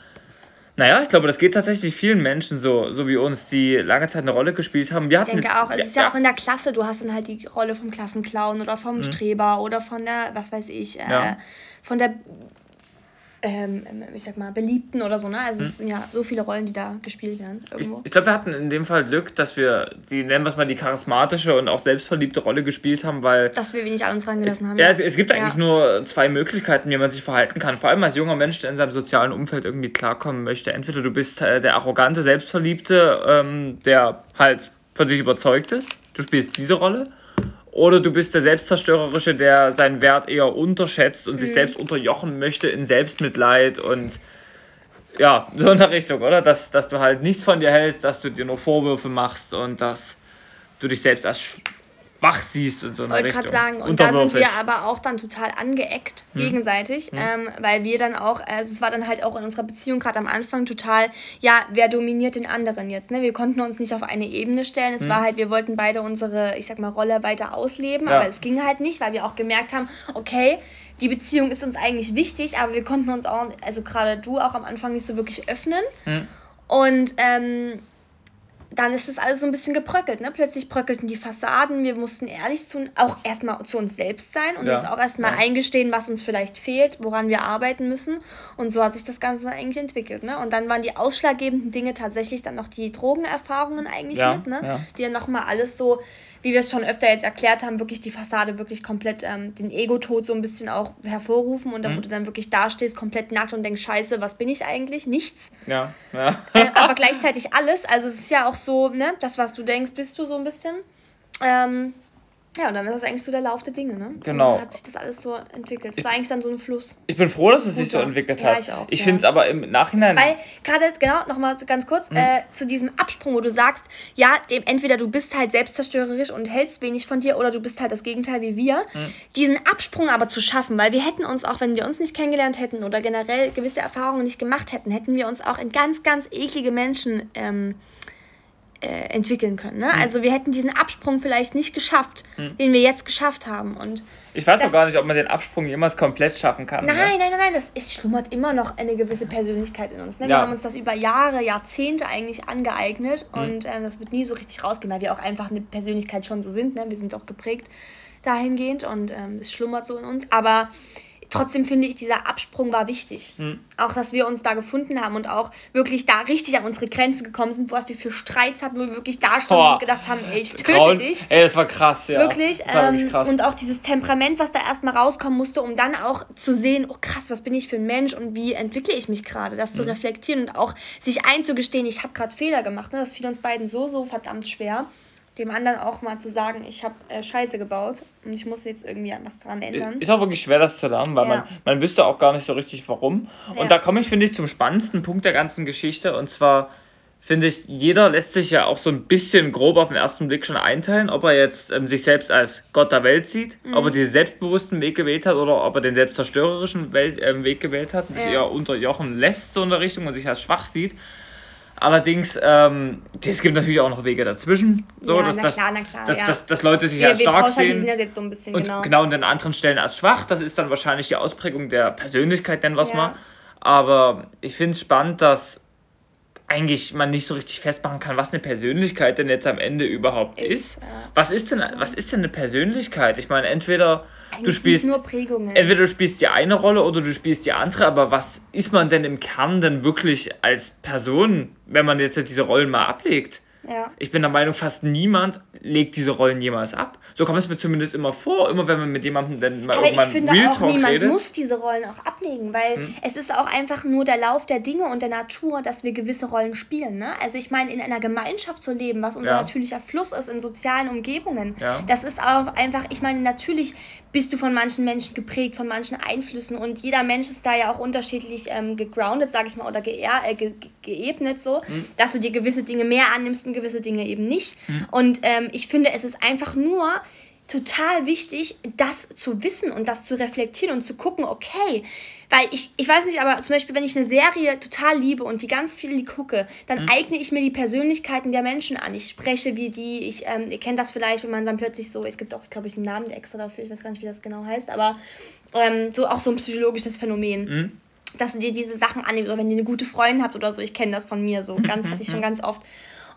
Naja, ich glaube, das geht tatsächlich vielen Menschen so, so wie uns, die lange Zeit eine Rolle gespielt haben. Wir ich denke jetzt, auch, es ist ja, ja, auch in der Klasse, du hast dann halt die Rolle vom Klassenclown oder vom mhm. Streber oder von der, was weiß ich, äh, ja. von der ähm, ich sag mal, Beliebten oder so, ne? Also hm. es sind ja so viele Rollen, die da gespielt werden. Irgendwo. Ich, ich glaube, wir hatten in dem Fall Glück, dass wir die, nennen wir es mal, die charismatische und auch selbstverliebte Rolle gespielt haben, weil. Dass wir wenig an uns rangelassen es, haben. Ja, es, es gibt ja. eigentlich nur zwei Möglichkeiten, wie man sich verhalten kann. Vor allem als junger Mensch, der in seinem sozialen Umfeld irgendwie klarkommen möchte. Entweder du bist äh, der arrogante, selbstverliebte, ähm, der halt von sich überzeugt ist. Du spielst diese Rolle. Oder du bist der Selbstzerstörerische, der seinen Wert eher unterschätzt und mhm. sich selbst unterjochen möchte in Selbstmitleid und ja, so in der Richtung, oder? Dass, dass du halt nichts von dir hältst, dass du dir nur Vorwürfe machst und dass du dich selbst als schwach siehst und so in der Wollte gerade sagen, und da sind wir aber auch dann total angeeckt hm. gegenseitig, hm. Ähm, weil wir dann auch, also es war dann halt auch in unserer Beziehung gerade am Anfang total, ja, wer dominiert den anderen jetzt, ne? Wir konnten uns nicht auf eine Ebene stellen, es hm. war halt, wir wollten beide unsere, ich sag mal, Rolle weiter ausleben, ja. aber es ging halt nicht, weil wir auch gemerkt haben, okay, die Beziehung ist uns eigentlich wichtig, aber wir konnten uns auch, also gerade du auch am Anfang nicht so wirklich öffnen. Hm. Und ähm, dann ist es alles so ein bisschen gebröckelt. Ne? Plötzlich bröckelten die Fassaden. Wir mussten ehrlich zu, auch erstmal zu uns selbst sein und ja. uns auch erstmal ja. eingestehen, was uns vielleicht fehlt, woran wir arbeiten müssen. Und so hat sich das Ganze eigentlich entwickelt. Ne? Und dann waren die ausschlaggebenden Dinge tatsächlich dann noch die Drogenerfahrungen eigentlich ja. mit, ne? die dann nochmal alles so wie wir es schon öfter jetzt erklärt haben, wirklich die Fassade wirklich komplett ähm, den Ego-Tod so ein bisschen auch hervorrufen und da, mhm. wo du dann wirklich dastehst, komplett nackt und denkst, scheiße, was bin ich eigentlich? Nichts. Ja, ja. äh, aber gleichzeitig alles. Also es ist ja auch so, ne, das, was du denkst, bist du so ein bisschen. Ähm, ja, und dann ist das eigentlich so der Lauf der Dinge, ne? Genau. Dann hat sich das alles so entwickelt. Es war eigentlich dann so ein Fluss. Ich bin froh, dass es sich so entwickelt hat. Ja, ich auch. Ich finde es aber im Nachhinein. Weil, gerade, genau, nochmal ganz kurz, mhm. äh, zu diesem Absprung, wo du sagst, ja, dem, entweder du bist halt selbstzerstörerisch und hältst wenig von dir oder du bist halt das Gegenteil wie wir. Mhm. Diesen Absprung aber zu schaffen, weil wir hätten uns auch, wenn wir uns nicht kennengelernt hätten oder generell gewisse Erfahrungen nicht gemacht hätten, hätten wir uns auch in ganz, ganz eklige Menschen. Ähm, äh, entwickeln können. Ne? Mhm. Also wir hätten diesen Absprung vielleicht nicht geschafft, mhm. den wir jetzt geschafft haben. Und ich weiß auch gar nicht, ob man den Absprung jemals komplett schaffen kann. Nein, ne? nein, nein, nein, das ist, schlummert immer noch eine gewisse Persönlichkeit in uns. Ne? Wir haben uns das über Jahre, Jahrzehnte eigentlich angeeignet mhm. und äh, das wird nie so richtig rausgehen, weil wir auch einfach eine Persönlichkeit schon so sind. Ne? Wir sind auch geprägt dahingehend und ähm, es schlummert so in uns. Aber trotzdem finde ich, dieser Absprung war wichtig. Hm. Auch, dass wir uns da gefunden haben und auch wirklich da richtig an unsere Grenzen gekommen sind, was wir für Streits hatten, wo wir wirklich da standen und gedacht haben, ey, ich töte Grauen. dich. Ey, das war krass, ja. Wirklich. Ähm, krass. Und auch dieses Temperament, was da erstmal rauskommen musste, um dann auch zu sehen, oh krass, was bin ich für ein Mensch und wie entwickle ich mich gerade, das hm. zu reflektieren und auch sich einzugestehen, ich habe gerade Fehler gemacht. Ne? Das fiel uns beiden so, so verdammt schwer dem anderen auch mal zu sagen, ich habe äh, Scheiße gebaut und ich muss jetzt irgendwie was dran ändern. Ist auch wirklich schwer, das zu lernen, weil ja. man, man wüsste auch gar nicht so richtig, warum. Ja. Und da komme ich, finde ich, zum spannendsten Punkt der ganzen Geschichte. Und zwar, finde ich, jeder lässt sich ja auch so ein bisschen grob auf den ersten Blick schon einteilen, ob er jetzt ähm, sich selbst als Gott der Welt sieht, mhm. ob er diesen selbstbewussten Weg gewählt hat oder ob er den selbstzerstörerischen Welt, äh, Weg gewählt hat und ja. sich eher unterjochen lässt so in der Richtung und sich als schwach sieht. Allerdings, ähm, es gibt natürlich auch noch Wege dazwischen. So, ja, dass, na klar, na klar. Dass, ja. dass, dass Leute sich wir, als stark sehen. Das jetzt so ein bisschen, und genau. genau und an anderen Stellen als schwach. Das ist dann wahrscheinlich die Ausprägung der Persönlichkeit, nennen wir es ja. mal. Aber ich finde es spannend, dass eigentlich man nicht so richtig festmachen kann, was eine Persönlichkeit denn jetzt am Ende überhaupt ist. ist. Was, ist denn, was ist denn eine Persönlichkeit? Ich meine, entweder du spielst nur Prägungen. Entweder du spielst die eine Rolle oder du spielst die andere, aber was ist man denn im Kern denn wirklich als Person, wenn man jetzt diese Rollen mal ablegt? Ja. Ich bin der Meinung, fast niemand legt diese Rollen jemals ab. So kommt es mir zumindest immer vor, immer wenn man mit jemandem dann mal Aber irgendwann ich finde Real auch, niemand redet. muss diese Rollen auch ablegen, weil hm. es ist auch einfach nur der Lauf der Dinge und der Natur, dass wir gewisse Rollen spielen. Ne? Also ich meine, in einer Gemeinschaft zu leben, was unser ja. natürlicher Fluss ist, in sozialen Umgebungen, ja. das ist auch einfach, ich meine, natürlich bist du von manchen Menschen geprägt, von manchen Einflüssen und jeder Mensch ist da ja auch unterschiedlich ähm, gegroundet, sag ich mal, oder ge äh, ge geebnet so, hm. dass du dir gewisse Dinge mehr annimmst und gewisse Dinge eben nicht. Mhm. Und ähm, ich finde, es ist einfach nur total wichtig, das zu wissen und das zu reflektieren und zu gucken, okay, weil ich, ich weiß nicht, aber zum Beispiel, wenn ich eine Serie total liebe und die ganz viel gucke, dann mhm. eigne ich mir die Persönlichkeiten der Menschen an. Ich spreche wie die, ich, ähm, ihr kennt das vielleicht, wenn man dann plötzlich so, es gibt auch, glaube ich, einen Namen extra dafür, ich weiß gar nicht, wie das genau heißt, aber ähm, so auch so ein psychologisches Phänomen. Mhm dass du dir diese Sachen annimmst oder wenn ihr eine gute Freundin habt oder so, ich kenne das von mir so, ganz hatte ich schon ganz oft.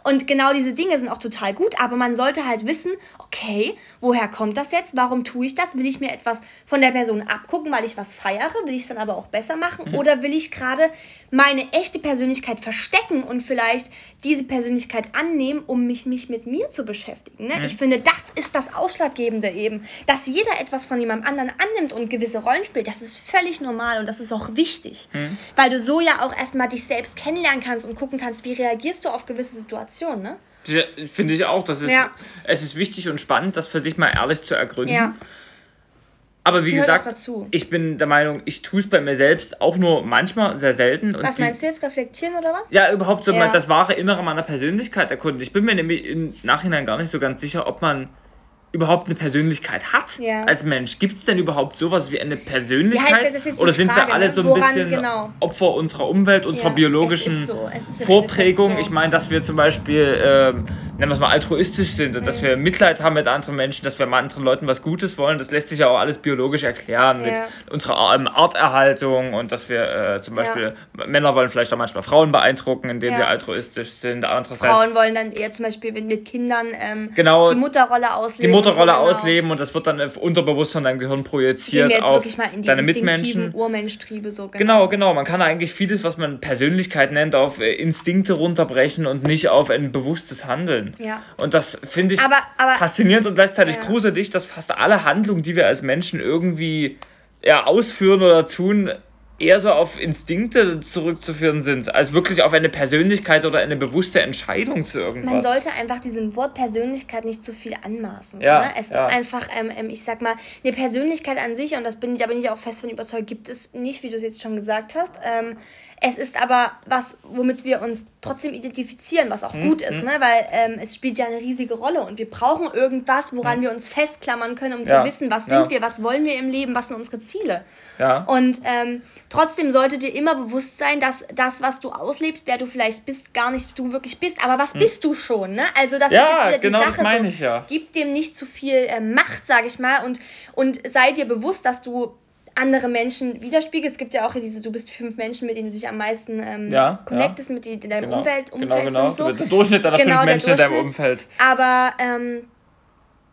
Und genau diese Dinge sind auch total gut, aber man sollte halt wissen, okay, woher kommt das jetzt? Warum tue ich das? Will ich mir etwas von der Person abgucken, weil ich was feiere? Will ich es dann aber auch besser machen? Mhm. Oder will ich gerade meine echte Persönlichkeit verstecken und vielleicht diese Persönlichkeit annehmen, um mich, mich mit mir zu beschäftigen? Ne? Mhm. Ich finde, das ist das Ausschlaggebende eben, dass jeder etwas von jemandem anderen annimmt und gewisse Rollen spielt. Das ist völlig normal und das ist auch wichtig, mhm. weil du so ja auch erstmal dich selbst kennenlernen kannst und gucken kannst, wie reagierst du auf gewisse Situationen. Situation, ne? Finde ich auch. Das ist, ja. Es ist wichtig und spannend, das für sich mal ehrlich zu ergründen. Ja. Aber wie gesagt, ich bin der Meinung, ich tue es bei mir selbst auch nur manchmal, sehr selten. Und was meinst du jetzt, reflektieren oder was? Ja, überhaupt so ja. das wahre Innere meiner Persönlichkeit erkunden. Ich bin mir nämlich im Nachhinein gar nicht so ganz sicher, ob man überhaupt eine Persönlichkeit hat ja. als Mensch. Gibt es denn überhaupt sowas wie eine Persönlichkeit? Ja, Oder sind Frage, wir alle ne? so ein Woran, bisschen genau? Opfer unserer Umwelt, unserer ja, biologischen so. Vorprägung? Ich meine, dass wir zum Beispiel, äh, nennen wir es mal, altruistisch sind und mhm. dass wir Mitleid haben mit anderen Menschen, dass wir mal anderen Leuten was Gutes wollen. Das lässt sich ja auch alles biologisch erklären mit unserer ähm, Arterhaltung und dass wir äh, zum Beispiel, Männer wollen vielleicht auch manchmal Frauen beeindrucken, indem sie altruistisch sind. Frauen wollen dann eher zum Beispiel mit Kindern ähm, genau, die Mutterrolle ausleben Mutterrolle genau. ausleben und das wird dann unterbewusst von deinem Gehirn projiziert Gehen wir auf mal in die deine Mitmenschen. Urmenschtriebe so. Genau. genau, genau. Man kann eigentlich vieles, was man Persönlichkeit nennt, auf äh, Instinkte runterbrechen und nicht auf ein bewusstes Handeln. Ja. Und das finde ich aber, aber, faszinierend und gleichzeitig ja. gruselig, dass fast alle Handlungen, die wir als Menschen irgendwie ja, ausführen oder tun, eher so auf Instinkte zurückzuführen sind, als wirklich auf eine Persönlichkeit oder eine bewusste Entscheidung zu irgendwas. Man sollte einfach diesem Wort Persönlichkeit nicht zu viel anmaßen. Ja, ne? Es ja. ist einfach, ähm, ähm, ich sag mal, eine Persönlichkeit an sich, und das bin ich, da bin ich auch fest von überzeugt, gibt es nicht, wie du es jetzt schon gesagt hast. Ähm, es ist aber was, womit wir uns trotzdem identifizieren, was auch mhm. gut ist, mhm. ne? weil ähm, es spielt ja eine riesige Rolle und wir brauchen irgendwas, woran mhm. wir uns festklammern können, um ja. zu wissen, was sind ja. wir, was wollen wir im Leben, was sind unsere Ziele. Ja. Und ähm, trotzdem sollte dir immer bewusst sein, dass das, was du auslebst, wer du vielleicht bist, gar nicht du wirklich bist, aber was mhm. bist du schon? Ne? Also das ja, ist jetzt wieder genau die Sache. Das meine ich, ja. Gib dem nicht zu viel äh, Macht, sage ich mal, und, und sei dir bewusst, dass du andere Menschen widerspiegelt. Es gibt ja auch diese, du bist fünf Menschen, mit denen du dich am meisten ähm, ja, connectest, ja. mit in deinem genau. Umfeld, genau, Umfeld genau, genau. So. Der Durchschnitt deiner genau, fünf Menschen in deinem Umfeld. Aber ähm,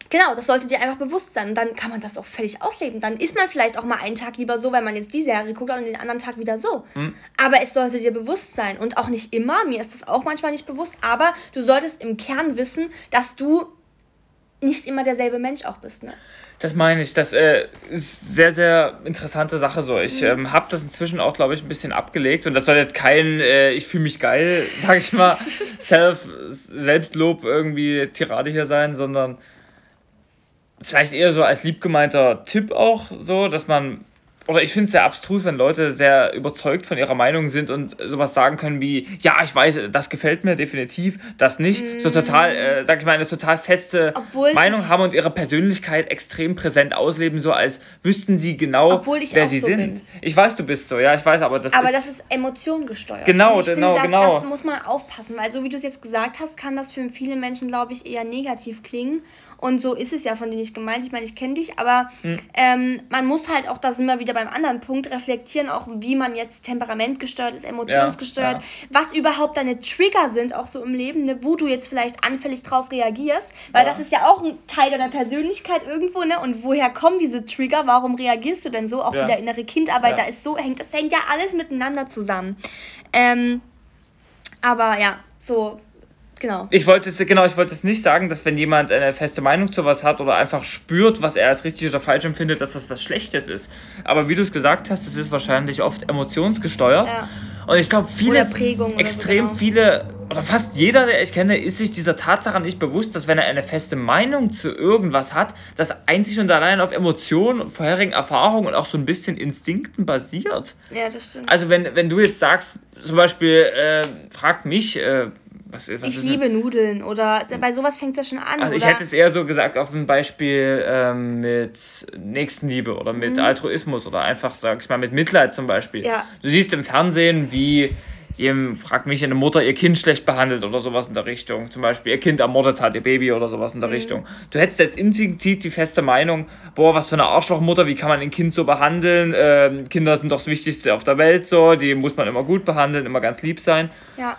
genau, das sollte dir einfach bewusst sein. Und dann kann man das auch völlig ausleben. Dann ist man vielleicht auch mal einen Tag lieber so, weil man jetzt die Serie guckt und den anderen Tag wieder so. Mhm. Aber es sollte dir bewusst sein. Und auch nicht immer, mir ist das auch manchmal nicht bewusst, aber du solltest im Kern wissen, dass du nicht immer derselbe Mensch auch bist. Ne? Das meine ich. Das äh, ist sehr, sehr interessante Sache so. Ich mhm. ähm, habe das inzwischen auch, glaube ich, ein bisschen abgelegt. Und das soll jetzt kein äh, Ich fühle mich geil, sag ich mal, Self, Selbstlob irgendwie Tirade hier sein, sondern vielleicht eher so als liebgemeinter Tipp auch so, dass man oder ich finde es sehr abstrus, wenn Leute sehr überzeugt von ihrer Meinung sind und sowas sagen können wie, ja, ich weiß, das gefällt mir definitiv, das nicht. Mm. So total, äh, sag ich mal, eine total feste Obwohl Meinung haben und ihre Persönlichkeit extrem präsent ausleben, so als wüssten sie genau, wer sie so sind. Bin. Ich weiß, du bist so, ja, ich weiß, aber das aber ist... Aber das ist emotiongesteuert. Genau, ich genau, finde, das, genau. Das muss man aufpassen, weil so wie du es jetzt gesagt hast, kann das für viele Menschen, glaube ich, eher negativ klingen. Und so ist es ja von dir nicht gemeint. Ich meine, ich kenne dich, aber mhm. ähm, man muss halt auch, da sind wir wieder beim anderen Punkt, reflektieren, auch wie man jetzt temperamentgesteuert ist, emotionsgesteuert, ja, ja. was überhaupt deine Trigger sind, auch so im Leben, ne, wo du jetzt vielleicht anfällig drauf reagierst. Weil ja. das ist ja auch ein Teil deiner Persönlichkeit irgendwo, ne? Und woher kommen diese Trigger? Warum reagierst du denn so? Auch wieder innere Kindarbeit, da ist so, hängt, das hängt ja alles miteinander zusammen. Ähm, aber ja, so Genau. Ich wollte es, genau, ich wollte es nicht sagen, dass wenn jemand eine feste Meinung zu was hat oder einfach spürt, was er als richtig oder falsch empfindet, dass das was Schlechtes ist. Aber wie du es gesagt hast, es ist wahrscheinlich oft emotionsgesteuert. Ja. Und ich glaube, viele, extrem so, genau. viele, oder fast jeder, der ich kenne, ist sich dieser Tatsache nicht bewusst, dass wenn er eine feste Meinung zu irgendwas hat, das einzig und allein auf Emotionen, vorherigen Erfahrungen und auch so ein bisschen Instinkten basiert. Ja, das stimmt. Also wenn, wenn du jetzt sagst, zum Beispiel, äh, frag mich, äh, was, was ich liebe Nudeln oder bei sowas fängt es ja schon an. Also ich hätte es eher so gesagt auf ein Beispiel ähm, mit Nächstenliebe oder mit mhm. Altruismus oder einfach, sag ich mal, mit Mitleid zum Beispiel. Ja. Du siehst im Fernsehen, wie jedem, fragt mich, eine Mutter ihr Kind schlecht behandelt oder sowas in der Richtung. Zum Beispiel ihr Kind ermordet hat, ihr Baby oder sowas in der mhm. Richtung. Du hättest jetzt instinktiv die feste Meinung, boah, was für eine Arschlochmutter, wie kann man ein Kind so behandeln? Ähm, Kinder sind doch das Wichtigste auf der Welt so, die muss man immer gut behandeln, immer ganz lieb sein. Ja.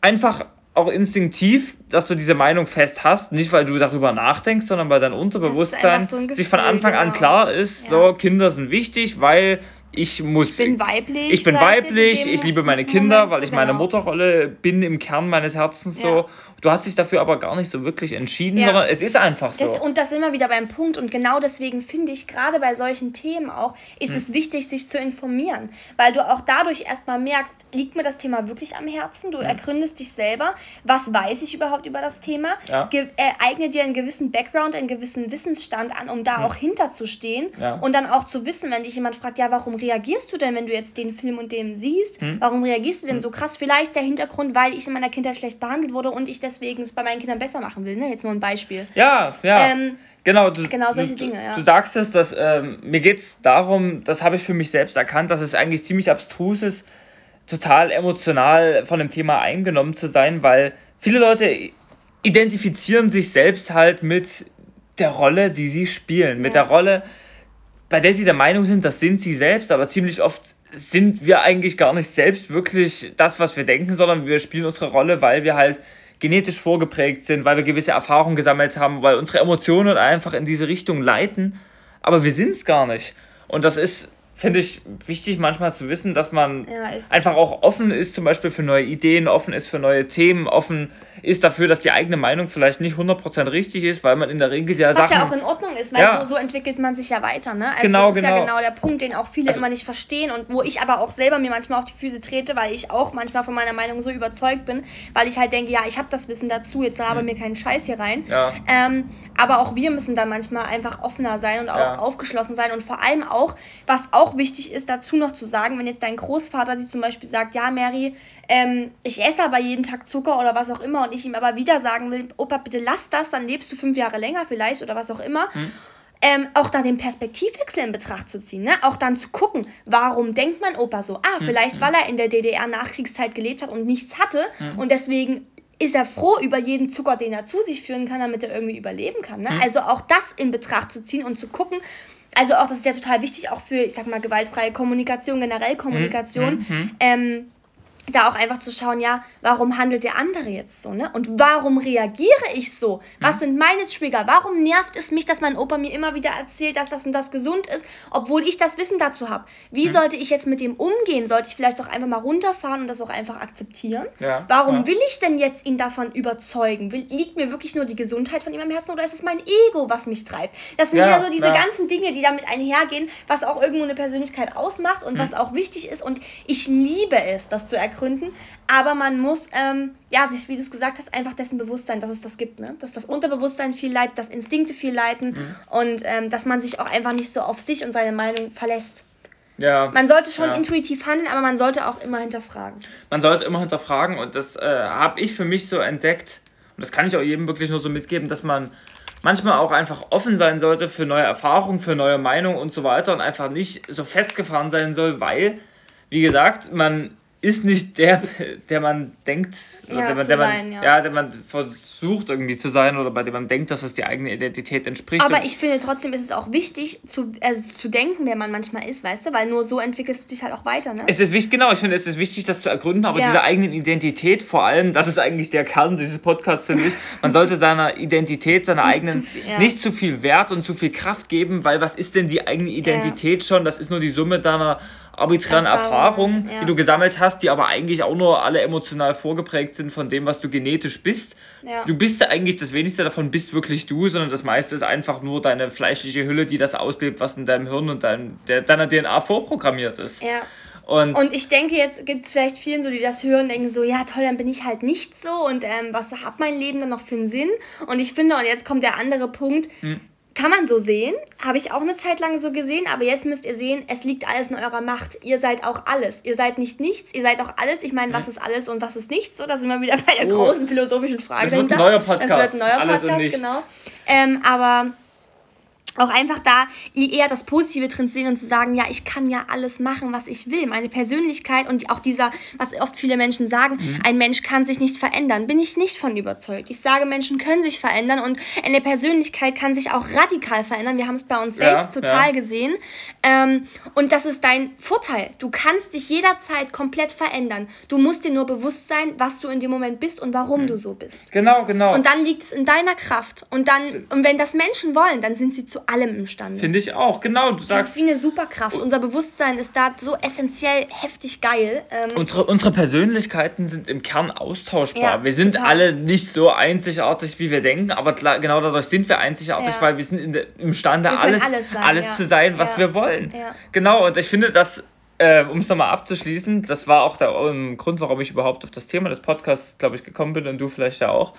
Einfach auch instinktiv, dass du diese Meinung fest hast, nicht weil du darüber nachdenkst, sondern weil dein Unterbewusstsein so Gefühl, sich von Anfang genau. an klar ist, ja. so Kinder sind wichtig, weil ich muss. Ich bin weiblich. Ich bin weiblich, ich liebe meine Kinder, Moment, weil ich meine genau. Mutterrolle bin im Kern meines Herzens ja. so. Du hast dich dafür aber gar nicht so wirklich entschieden, ja. sondern es ist einfach so. Das, und das immer wieder beim Punkt. Und genau deswegen finde ich, gerade bei solchen Themen auch, ist hm. es wichtig, sich zu informieren. Weil du auch dadurch erstmal merkst, liegt mir das Thema wirklich am Herzen? Du hm. ergründest dich selber. Was weiß ich überhaupt über das Thema? Ja. Ge äh, eigne dir einen gewissen Background, einen gewissen Wissensstand an, um da hm. auch hinterzustehen. Und dann auch zu wissen, wenn dich jemand fragt, ja, warum reagierst du denn, wenn du jetzt den Film und den siehst? Hm. Warum reagierst du denn hm. so krass? Vielleicht der Hintergrund, weil ich in meiner Kindheit schlecht behandelt wurde und ich deswegen es bei meinen Kindern besser machen will. Ne? Jetzt nur ein Beispiel. Ja, ja. Ähm, Genau, du, genau solche Dinge, ja. Du sagst es, dass ähm, mir geht es darum, das habe ich für mich selbst erkannt, dass es eigentlich ziemlich abstrus ist, total emotional von dem Thema eingenommen zu sein, weil viele Leute identifizieren sich selbst halt mit der Rolle, die sie spielen, mit ja. der Rolle, bei der sie der Meinung sind, das sind sie selbst, aber ziemlich oft sind wir eigentlich gar nicht selbst wirklich das, was wir denken, sondern wir spielen unsere Rolle, weil wir halt genetisch vorgeprägt sind, weil wir gewisse Erfahrungen gesammelt haben, weil unsere Emotionen einfach in diese Richtung leiten, aber wir sind es gar nicht. Und das ist finde ich wichtig manchmal zu wissen, dass man ja, einfach auch offen ist, zum Beispiel für neue Ideen, offen ist für neue Themen, offen ist dafür, dass die eigene Meinung vielleicht nicht 100% richtig ist, weil man in der Regel ja Was Sachen... ja auch in Ordnung ist, weil ja. so entwickelt man sich ja weiter. Ne? Also genau, das ist genau. ja genau der Punkt, den auch viele also, immer nicht verstehen und wo ich aber auch selber mir manchmal auf die Füße trete, weil ich auch manchmal von meiner Meinung so überzeugt bin, weil ich halt denke, ja, ich habe das Wissen dazu, jetzt habe hm. mir keinen Scheiß hier rein. Ja. Ähm, aber auch wir müssen dann manchmal einfach offener sein und auch aufgeschlossen sein und vor allem auch, was auch wichtig ist, dazu noch zu sagen, wenn jetzt dein Großvater dir zum Beispiel sagt, ja, Mary, ähm, ich esse aber jeden Tag Zucker oder was auch immer und ich ihm aber wieder sagen will, Opa, bitte lass das, dann lebst du fünf Jahre länger vielleicht oder was auch immer. Hm. Ähm, auch da den Perspektivwechsel in Betracht zu ziehen. Ne? Auch dann zu gucken, warum denkt mein Opa so? Ah, hm, vielleicht, hm. weil er in der DDR-Nachkriegszeit gelebt hat und nichts hatte hm. und deswegen ist er froh über jeden Zucker, den er zu sich führen kann, damit er irgendwie überleben kann. Ne? Hm. Also auch das in Betracht zu ziehen und zu gucken, also auch das ist ja total wichtig, auch für, ich sag mal, gewaltfreie Kommunikation, generell Kommunikation. Mhm. Ähm, da auch einfach zu schauen, ja, warum handelt der andere jetzt so, ne? Und warum reagiere ich so? Was mhm. sind meine Trigger? Warum nervt es mich, dass mein Opa mir immer wieder erzählt, dass das und das gesund ist, obwohl ich das Wissen dazu habe? Wie mhm. sollte ich jetzt mit dem umgehen? Sollte ich vielleicht doch einfach mal runterfahren und das auch einfach akzeptieren? Ja. Warum ja. will ich denn jetzt ihn davon überzeugen? Will, liegt mir wirklich nur die Gesundheit von ihm am Herzen oder ist es mein Ego, was mich treibt? Das sind ja, ja so diese ganzen Dinge, die damit einhergehen, was auch irgendwo eine Persönlichkeit ausmacht und mhm. was auch wichtig ist. Und ich liebe es, das zu erkennen Gründen. Aber man muss, ähm, ja, sich, wie du es gesagt hast, einfach dessen bewusst sein, dass es das gibt. Ne? Dass das Unterbewusstsein viel leitet, dass Instinkte viel leiten mhm. und ähm, dass man sich auch einfach nicht so auf sich und seine Meinung verlässt. Ja, man sollte schon ja. intuitiv handeln, aber man sollte auch immer hinterfragen. Man sollte immer hinterfragen und das äh, habe ich für mich so entdeckt und das kann ich auch jedem wirklich nur so mitgeben, dass man manchmal auch einfach offen sein sollte für neue Erfahrungen, für neue Meinungen und so weiter und einfach nicht so festgefahren sein soll, weil, wie gesagt, man ist nicht der, der man denkt, ja, der, man, der, man, sein, ja. ja. der man versucht irgendwie zu sein oder bei dem man denkt, dass es die eigene Identität entspricht. Aber ich finde trotzdem ist es auch wichtig zu, also zu denken, wer man manchmal ist, weißt du, weil nur so entwickelst du dich halt auch weiter. Ne? Es ist wichtig, genau, ich finde, es ist wichtig, das zu ergründen, aber ja. diese eigenen Identität vor allem, das ist eigentlich der Kern dieses Podcasts, finde ich. Man sollte seiner Identität, seiner nicht eigenen, zu viel, ja. nicht zu viel Wert und zu viel Kraft geben, weil was ist denn die eigene Identität schon? Das ist nur die Summe deiner arbiträren Erfahrungen, ja. die du gesammelt hast, die aber eigentlich auch nur alle emotional vorgeprägt sind von dem, was du genetisch bist. Ja. Du bist ja eigentlich das wenigste davon bist wirklich du, sondern das meiste ist einfach nur deine fleischliche Hülle, die das auslebt, was in deinem Hirn und dein, der, deiner DNA vorprogrammiert ist. Ja. Und, und ich denke, jetzt gibt es vielleicht vielen so, die das hören, denken so, ja toll, dann bin ich halt nicht so und ähm, was hat mein Leben dann noch für einen Sinn? Und ich finde, und jetzt kommt der andere Punkt, hm kann man so sehen, habe ich auch eine Zeit lang so gesehen, aber jetzt müsst ihr sehen, es liegt alles in eurer Macht. Ihr seid auch alles. Ihr seid nicht nichts, ihr seid auch alles. Ich meine, was ist alles und was ist nichts? So, da sind wir wieder bei der oh. großen philosophischen Frage. Das wird ein neuer Podcast. Das wird ein neuer Podcast, genau. Ähm, aber auch einfach da eher das Positive drin zu sehen und zu sagen, ja, ich kann ja alles machen, was ich will. Meine Persönlichkeit und auch dieser, was oft viele Menschen sagen, mhm. ein Mensch kann sich nicht verändern, bin ich nicht von überzeugt. Ich sage, Menschen können sich verändern und eine Persönlichkeit kann sich auch radikal verändern. Wir haben es bei uns selbst ja, total ja. gesehen. Ähm, und das ist dein Vorteil. Du kannst dich jederzeit komplett verändern. Du musst dir nur bewusst sein, was du in dem Moment bist und warum mhm. du so bist. Genau, genau. Und dann liegt es in deiner Kraft. Und dann, und wenn das Menschen wollen, dann sind sie zu allem imstande. Finde ich auch, genau. Du Das sagst, ist wie eine Superkraft. Unser Bewusstsein ist da so essentiell heftig geil. Ähm, unsere, unsere Persönlichkeiten sind im Kern austauschbar. Ja, wir sind total. alle nicht so einzigartig, wie wir denken, aber klar, genau dadurch sind wir einzigartig, Ja. weil wir sind in imstande, Wir alles, alles alles, sein, ja. zu sein, was Ja. wir wollen. Ja. Genau, und ich finde, dass, äh, um es nochmal abzuschließen, das war auch der ähm, Grund, warum ich überhaupt auf das Thema des Podcasts, glaube ich, gekommen bin und du vielleicht ja auch.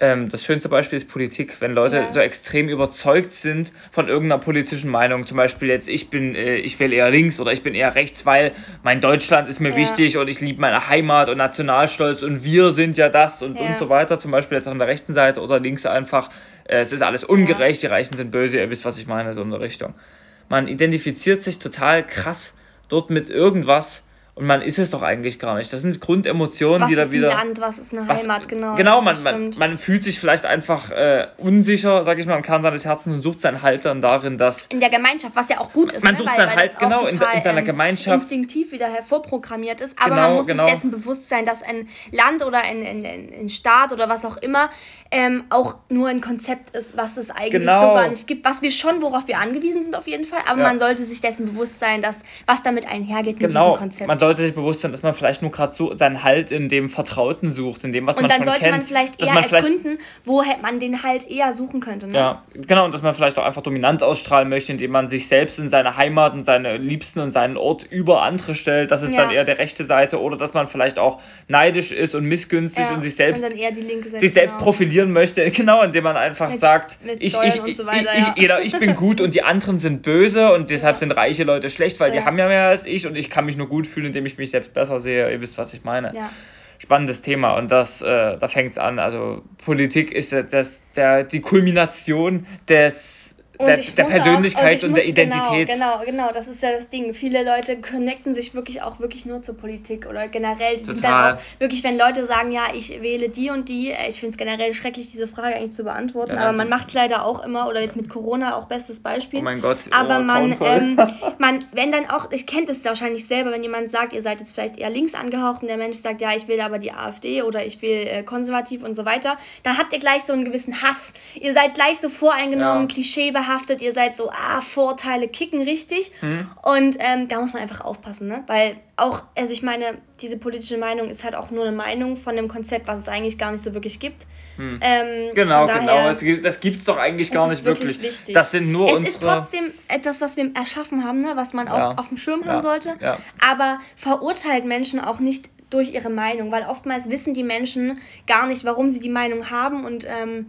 Ähm, das schönste Beispiel ist Politik, wenn Leute Ja. so extrem überzeugt sind von irgendeiner politischen Meinung. Zum Beispiel jetzt, ich bin, äh, ich wähle eher links oder ich bin eher rechts, weil mein Deutschland ist mir Ja. wichtig und ich liebe meine Heimat und Nationalstolz und wir sind ja das und, Ja. und so weiter. Zum Beispiel jetzt auf der rechten Seite oder links einfach, äh, es ist alles ungerecht, die Reichen sind böse, ihr wisst, was ich meine, so in der Richtung. Man identifiziert sich total krass dort mit irgendwas und man ist es doch eigentlich gar nicht. Das sind Grundemotionen, was die da ist wieder. ein Land, was ist eine Was- Heimat, genau. Genau, man, man, man fühlt sich vielleicht einfach äh, unsicher, sag ich mal, im Kern seines Herzens und sucht seinen Halt dann darin, dass. in der Gemeinschaft, was ja auch gut ist. Man ne? sucht weil, seinen Halt, genau, in in seiner ähm, Gemeinschaft. instinktiv wieder hervorprogrammiert ist. Aber Genau, man muss genau. sich dessen bewusst sein, dass ein Land oder ein, ein, ein, ein Staat oder was auch immer ähm, auch nur ein Konzept ist, was es eigentlich Genau. so gar nicht gibt. Was wir schon, worauf wir angewiesen sind auf jeden Fall. Aber Ja. man sollte sich dessen bewusst sein, dass was damit einhergeht mit Genau, diesem Konzept. Sollte sich bewusst sein, dass man vielleicht nur gerade so seinen Halt in dem Vertrauten sucht, in dem, was und man dann schon sollte kennt. man vielleicht eher man vielleicht ergründen, wo man den halt eher suchen könnte. Ne? Ja, genau, und dass man vielleicht auch einfach Dominanz ausstrahlen möchte, indem man sich selbst in seine Heimat und seine Liebsten und seinen Ort über andere stellt. Das ist Ja. dann eher der rechte Seite. Oder dass man vielleicht auch neidisch ist und missgünstig Ja, und sich selbst, und dann Seite, sich selbst genau. profilieren möchte. Genau, indem man einfach Mit- sagt, mit ich, Steuern ich, und ich, so weiter, ich, ja. ich bin gut und die anderen sind böse und deshalb sind reiche Leute schlecht, weil die haben ja mehr als ich und ich kann mich nur gut fühlen, indem ich mich selbst besser sehe. Ihr wisst, was ich meine Ja. spannendes Thema und das, äh, da fängt es an. Also Politik ist das, der, die Kulmination des, der, der Persönlichkeit auch, ich und muss- der Identität. Genau, genau, genau, das ist ja das Ding. Viele Leute connecten sich wirklich auch wirklich nur zur Politik oder generell. Die sind Total. dann auch wirklich, wenn Leute sagen, ja, ich wähle die und die, äh, ich finde es generell schrecklich, diese Frage eigentlich zu beantworten, Ja, aber das man macht es leider auch immer oder jetzt mit Corona auch bestes Beispiel. Oh mein Gott, Aber oh, man, ähm, man, wenn dann auch, ich kennt es ja wahrscheinlich selber, wenn jemand sagt, ihr seid jetzt vielleicht eher links angehaucht und der Mensch sagt, ja, ich will aber die AfD oder ich will äh, konservativ und so weiter, dann habt ihr gleich so einen gewissen Hass. Ihr seid gleich so voreingenommen, Ja. klischeebehaftet, ihr seid so, ah, Vorteile kicken richtig. Mhm. Und ähm, da muss man einfach aufpassen, ne? Weil auch, also ich meine, diese politische Meinung ist halt auch nur eine Meinung von einem Konzept, was es eigentlich gar nicht so wirklich gibt. Ähm, Genau, genau. daher- Es, gibt- das gibt es doch eigentlich gar es nicht ist wirklich wirklich. wichtig. Das sind nur es unsere. ist trotzdem etwas, was wir erschaffen haben, ne? was man auch Ja. auf dem Schirm Ja. haben sollte. Ja. Aber verurteilt Menschen auch nicht durch ihre Meinung, weil oftmals wissen die Menschen gar nicht, warum sie die Meinung haben und ähm,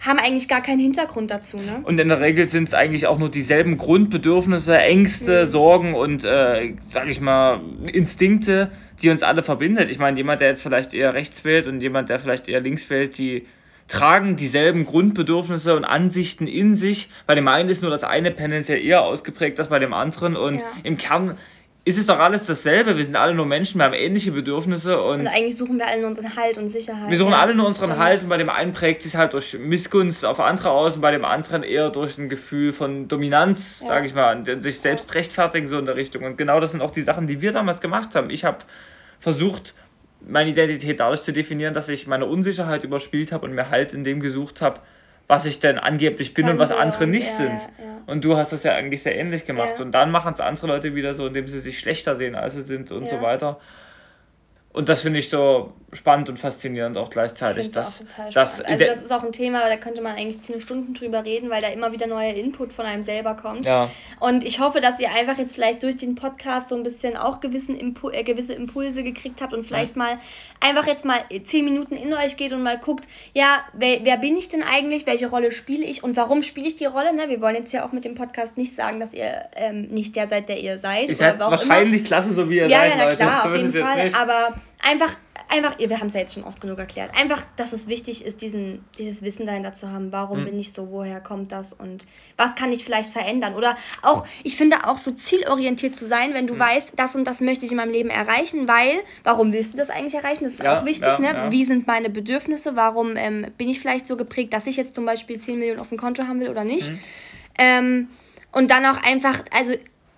haben eigentlich gar keinen Hintergrund dazu. Ne? Und in der Regel sind es eigentlich auch nur dieselben Grundbedürfnisse, Ängste, Mhm. Sorgen und, äh, sag ich mal, Instinkte, die uns alle verbindet. Ich meine, jemand, der jetzt vielleicht eher rechts wählt und jemand, der vielleicht eher links wählt, die tragen dieselben Grundbedürfnisse und Ansichten in sich. Bei dem einen ist nur das eine tendenziell eher ausgeprägt als bei dem anderen. Und Ja. im Kern ist es doch alles dasselbe. Wir sind alle nur Menschen, wir haben ähnliche Bedürfnisse und Und eigentlich suchen wir alle nur unseren Halt und Sicherheit. wir suchen alle nur unseren stimmt. Halt und bei dem einen prägt sich halt durch Missgunst auf andere aus und bei dem anderen eher durch ein Gefühl von Dominanz, Ja. sage ich mal, und sich selbst rechtfertigen so in der Richtung. Und genau das sind auch die Sachen, die wir damals gemacht haben. Ich habe versucht, meine Identität dadurch zu definieren, dass ich meine Unsicherheit überspielt habe und mir Halt in dem gesucht habe, was ich denn angeblich bin und was andere nicht ja, sind. ja. Und du hast das ja eigentlich sehr ähnlich gemacht. Und dann machen es andere Leute wieder so, indem sie sich schlechter sehen, als sie sind und so weiter. Und das finde ich so spannend und faszinierend auch Ich gleichzeitig. es auch spannend. Also das ist auch ein Thema, da könnte man eigentlich zehn Stunden drüber reden, weil da immer wieder neuer Input von einem selber kommt. ja, Und ich hoffe, dass ihr einfach jetzt vielleicht durch den Podcast so ein bisschen auch gewissen Impu äh, gewisse Impulse gekriegt habt und vielleicht mal einfach jetzt mal zehn Minuten in euch geht und mal guckt, ja, wer, wer bin ich denn eigentlich, welche Rolle spiele ich und warum spiele ich die Rolle? Ne? Wir wollen jetzt ja auch mit dem Podcast nicht sagen, dass ihr ähm, nicht der seid, der ihr seid. ihr seid wahrscheinlich klasse, so wie ihr ja, seid, ja, na Leute. klar, so auf jeden Fall. Aber einfach, einfach, wir haben es ja jetzt schon oft genug erklärt, einfach, dass es wichtig ist, diesen, dieses Wissen dahinter zu haben, warum Mhm. bin ich so, woher kommt das und was kann ich vielleicht verändern. Oder auch, ich finde auch so zielorientiert zu sein, wenn du Mhm. weißt, das und das möchte ich in meinem Leben erreichen, weil, warum willst du das eigentlich erreichen? Das ist Ja, auch wichtig, ja, ne? ja. Wie sind meine Bedürfnisse? Warum ähm, bin ich vielleicht so geprägt, dass ich jetzt zum Beispiel 10 Millionen auf dem Konto haben will oder nicht? Mhm. Ähm, und dann auch einfach, also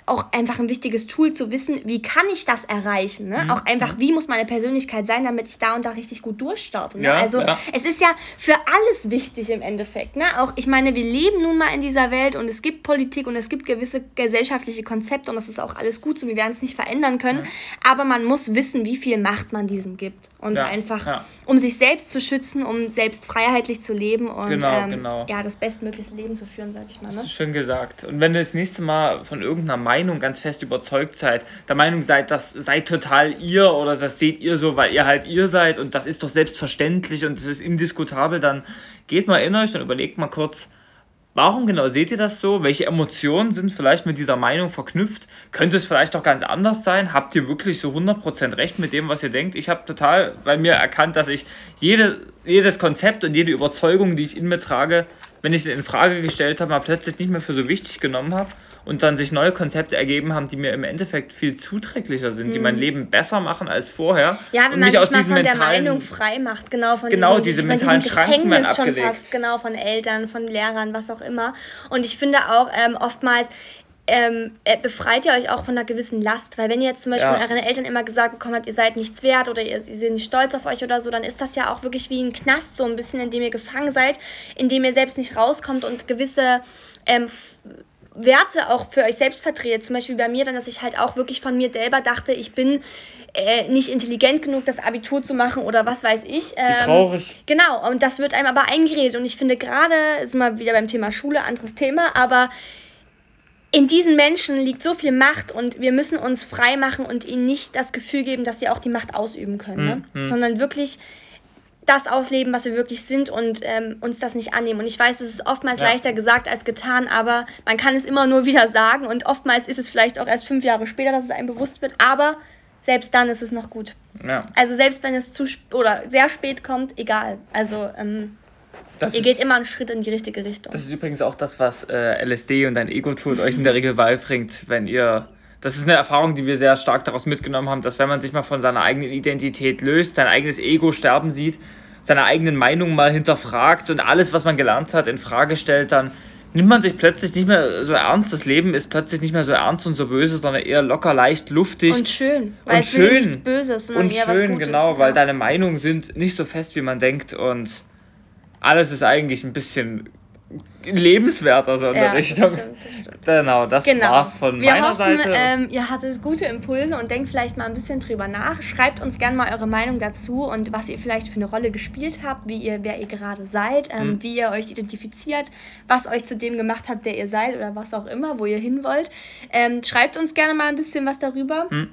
auch einfach ein wichtiges Tool zu wissen, wie kann ich das erreichen. Ne? Mhm. Auch einfach, wie muss meine Persönlichkeit sein, damit ich da und da richtig gut durchstarte. Ne? Ja, also ja. es ist ja für alles wichtig im Endeffekt. Ne? Auch ich meine, wir leben nun mal in dieser Welt und es gibt Politik und es gibt gewisse gesellschaftliche Konzepte und das ist auch alles gut so, wir werden es nicht verändern können. Mhm. Aber man muss wissen, wie viel Macht man diesem gibt. Und ja, einfach, um sich selbst zu schützen, um selbst freiheitlich zu leben und genau, ähm, genau. ja, das bestmögliche Leben zu führen, sag ich mal. Ne? schön gesagt. Und wenn du das nächste Mal von irgendeiner Meinung ganz fest überzeugt seid, der Meinung seid, das seid total ihr oder das seht ihr so, weil ihr halt ihr seid und das ist doch selbstverständlich und das ist indiskutabel, dann geht mal in euch und überlegt mal kurz, Warum genau seht ihr das so? Welche Emotionen sind vielleicht mit dieser Meinung verknüpft? Könnte es vielleicht doch ganz anders sein? Habt ihr wirklich so 100% recht mit dem, was ihr denkt? Ich habe total bei mir erkannt, dass ich jede, jedes Konzept und jede Überzeugung, die ich in mir trage, wenn ich sie in Frage gestellt habe, mal plötzlich nicht mehr für so wichtig genommen habe und dann sich neue Konzepte ergeben haben, die mir im Endeffekt viel zuträglicher sind, mhm. die mein mhm. Leben besser machen als vorher. Ja, wenn und man sich aus mal von der Meinung frei macht, genau von genau diesem, diese mentalen von Schranken Gefängnis schon fast, genau von Eltern, von Lehrern, was auch immer. Und ich finde auch ähm, oftmals ähm, äh, befreit ihr euch auch von einer gewissen Last. Weil wenn ihr jetzt zum Beispiel ja. von euren Eltern immer gesagt bekommen habt, ihr seid nichts wert oder ihr, sie sind nicht stolz auf euch oder so, dann ist das ja auch wirklich wie ein Knast, so ein bisschen, in dem ihr gefangen seid, in dem ihr selbst nicht rauskommt und gewisse ähm, Werte auch für euch selbst vertretet. Zum Beispiel bei mir dann, dass ich halt auch wirklich von mir selber dachte, ich bin äh, nicht intelligent genug, das Abitur zu machen oder was weiß ich. Ähm, Wie traurig. Genau, und das wird einem aber eingeredet. Und ich finde gerade, sind wir wieder beim Thema Schule, anderes Thema, aber in diesen Menschen liegt so viel Macht und wir müssen uns frei machen und ihnen nicht das Gefühl geben, dass sie auch die Macht ausüben können, ne? Mhm. sondern wirklich das ausleben, was wir wirklich sind und ähm, uns das nicht annehmen. Und ich weiß, es ist oftmals ja. leichter gesagt als getan, aber man kann es immer nur wieder sagen und oftmals ist es vielleicht auch erst fünf Jahre später, dass es einem bewusst wird, aber selbst dann ist es noch gut. Ja. Also selbst wenn es zu oder sehr spät kommt, egal. Also ähm, das ihr geht immer einen Schritt in die richtige Richtung. Das ist übrigens auch das, was äh, LSD und ein Ego-Tool euch in der Regel beibringt, wenn ihr das ist eine Erfahrung, die wir sehr stark daraus mitgenommen haben, dass wenn man sich mal von seiner eigenen Identität löst, sein eigenes Ego sterben sieht, seine eigenen Meinungen mal hinterfragt und alles, was man gelernt hat, in Frage stellt, dann nimmt man sich plötzlich nicht mehr so ernst. Das Leben ist plötzlich nicht mehr so ernst und so böse, sondern eher locker, leicht, luftig. Und schön. Weil und es schön. nichts Böses, sondern und eher schön, was Gutes. genau, weil deine Meinungen sind nicht so fest, wie man denkt und alles ist eigentlich ein bisschen lebenswerter so in ja, der Richtung. Das stimmt, das stimmt. Genau, das genau. war's von Wir meiner hoffen, Seite. Ähm, ihr hattet gute Impulse und denkt vielleicht mal ein bisschen drüber nach. Schreibt uns gerne mal eure Meinung dazu und was ihr vielleicht für eine Rolle gespielt habt, wie ihr, wer ihr gerade seid, ähm, hm. wie ihr euch identifiziert, was euch zu dem gemacht hat, der ihr seid oder was auch immer, wo ihr hin wollt. Ähm, schreibt uns gerne mal ein bisschen was darüber. Hm.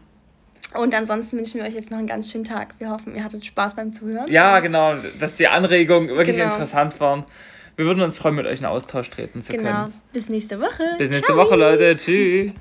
Und ansonsten wünschen wir euch jetzt noch einen ganz schönen Tag. Wir hoffen, ihr hattet Spaß beim Zuhören. Ja, genau, dass die Anregungen wirklich genau. interessant waren. Wir würden uns freuen, mit euch in Austausch treten zu genau. können. Bis nächste Woche. Bis nächste Ciao. Woche, Leute. Tschüss.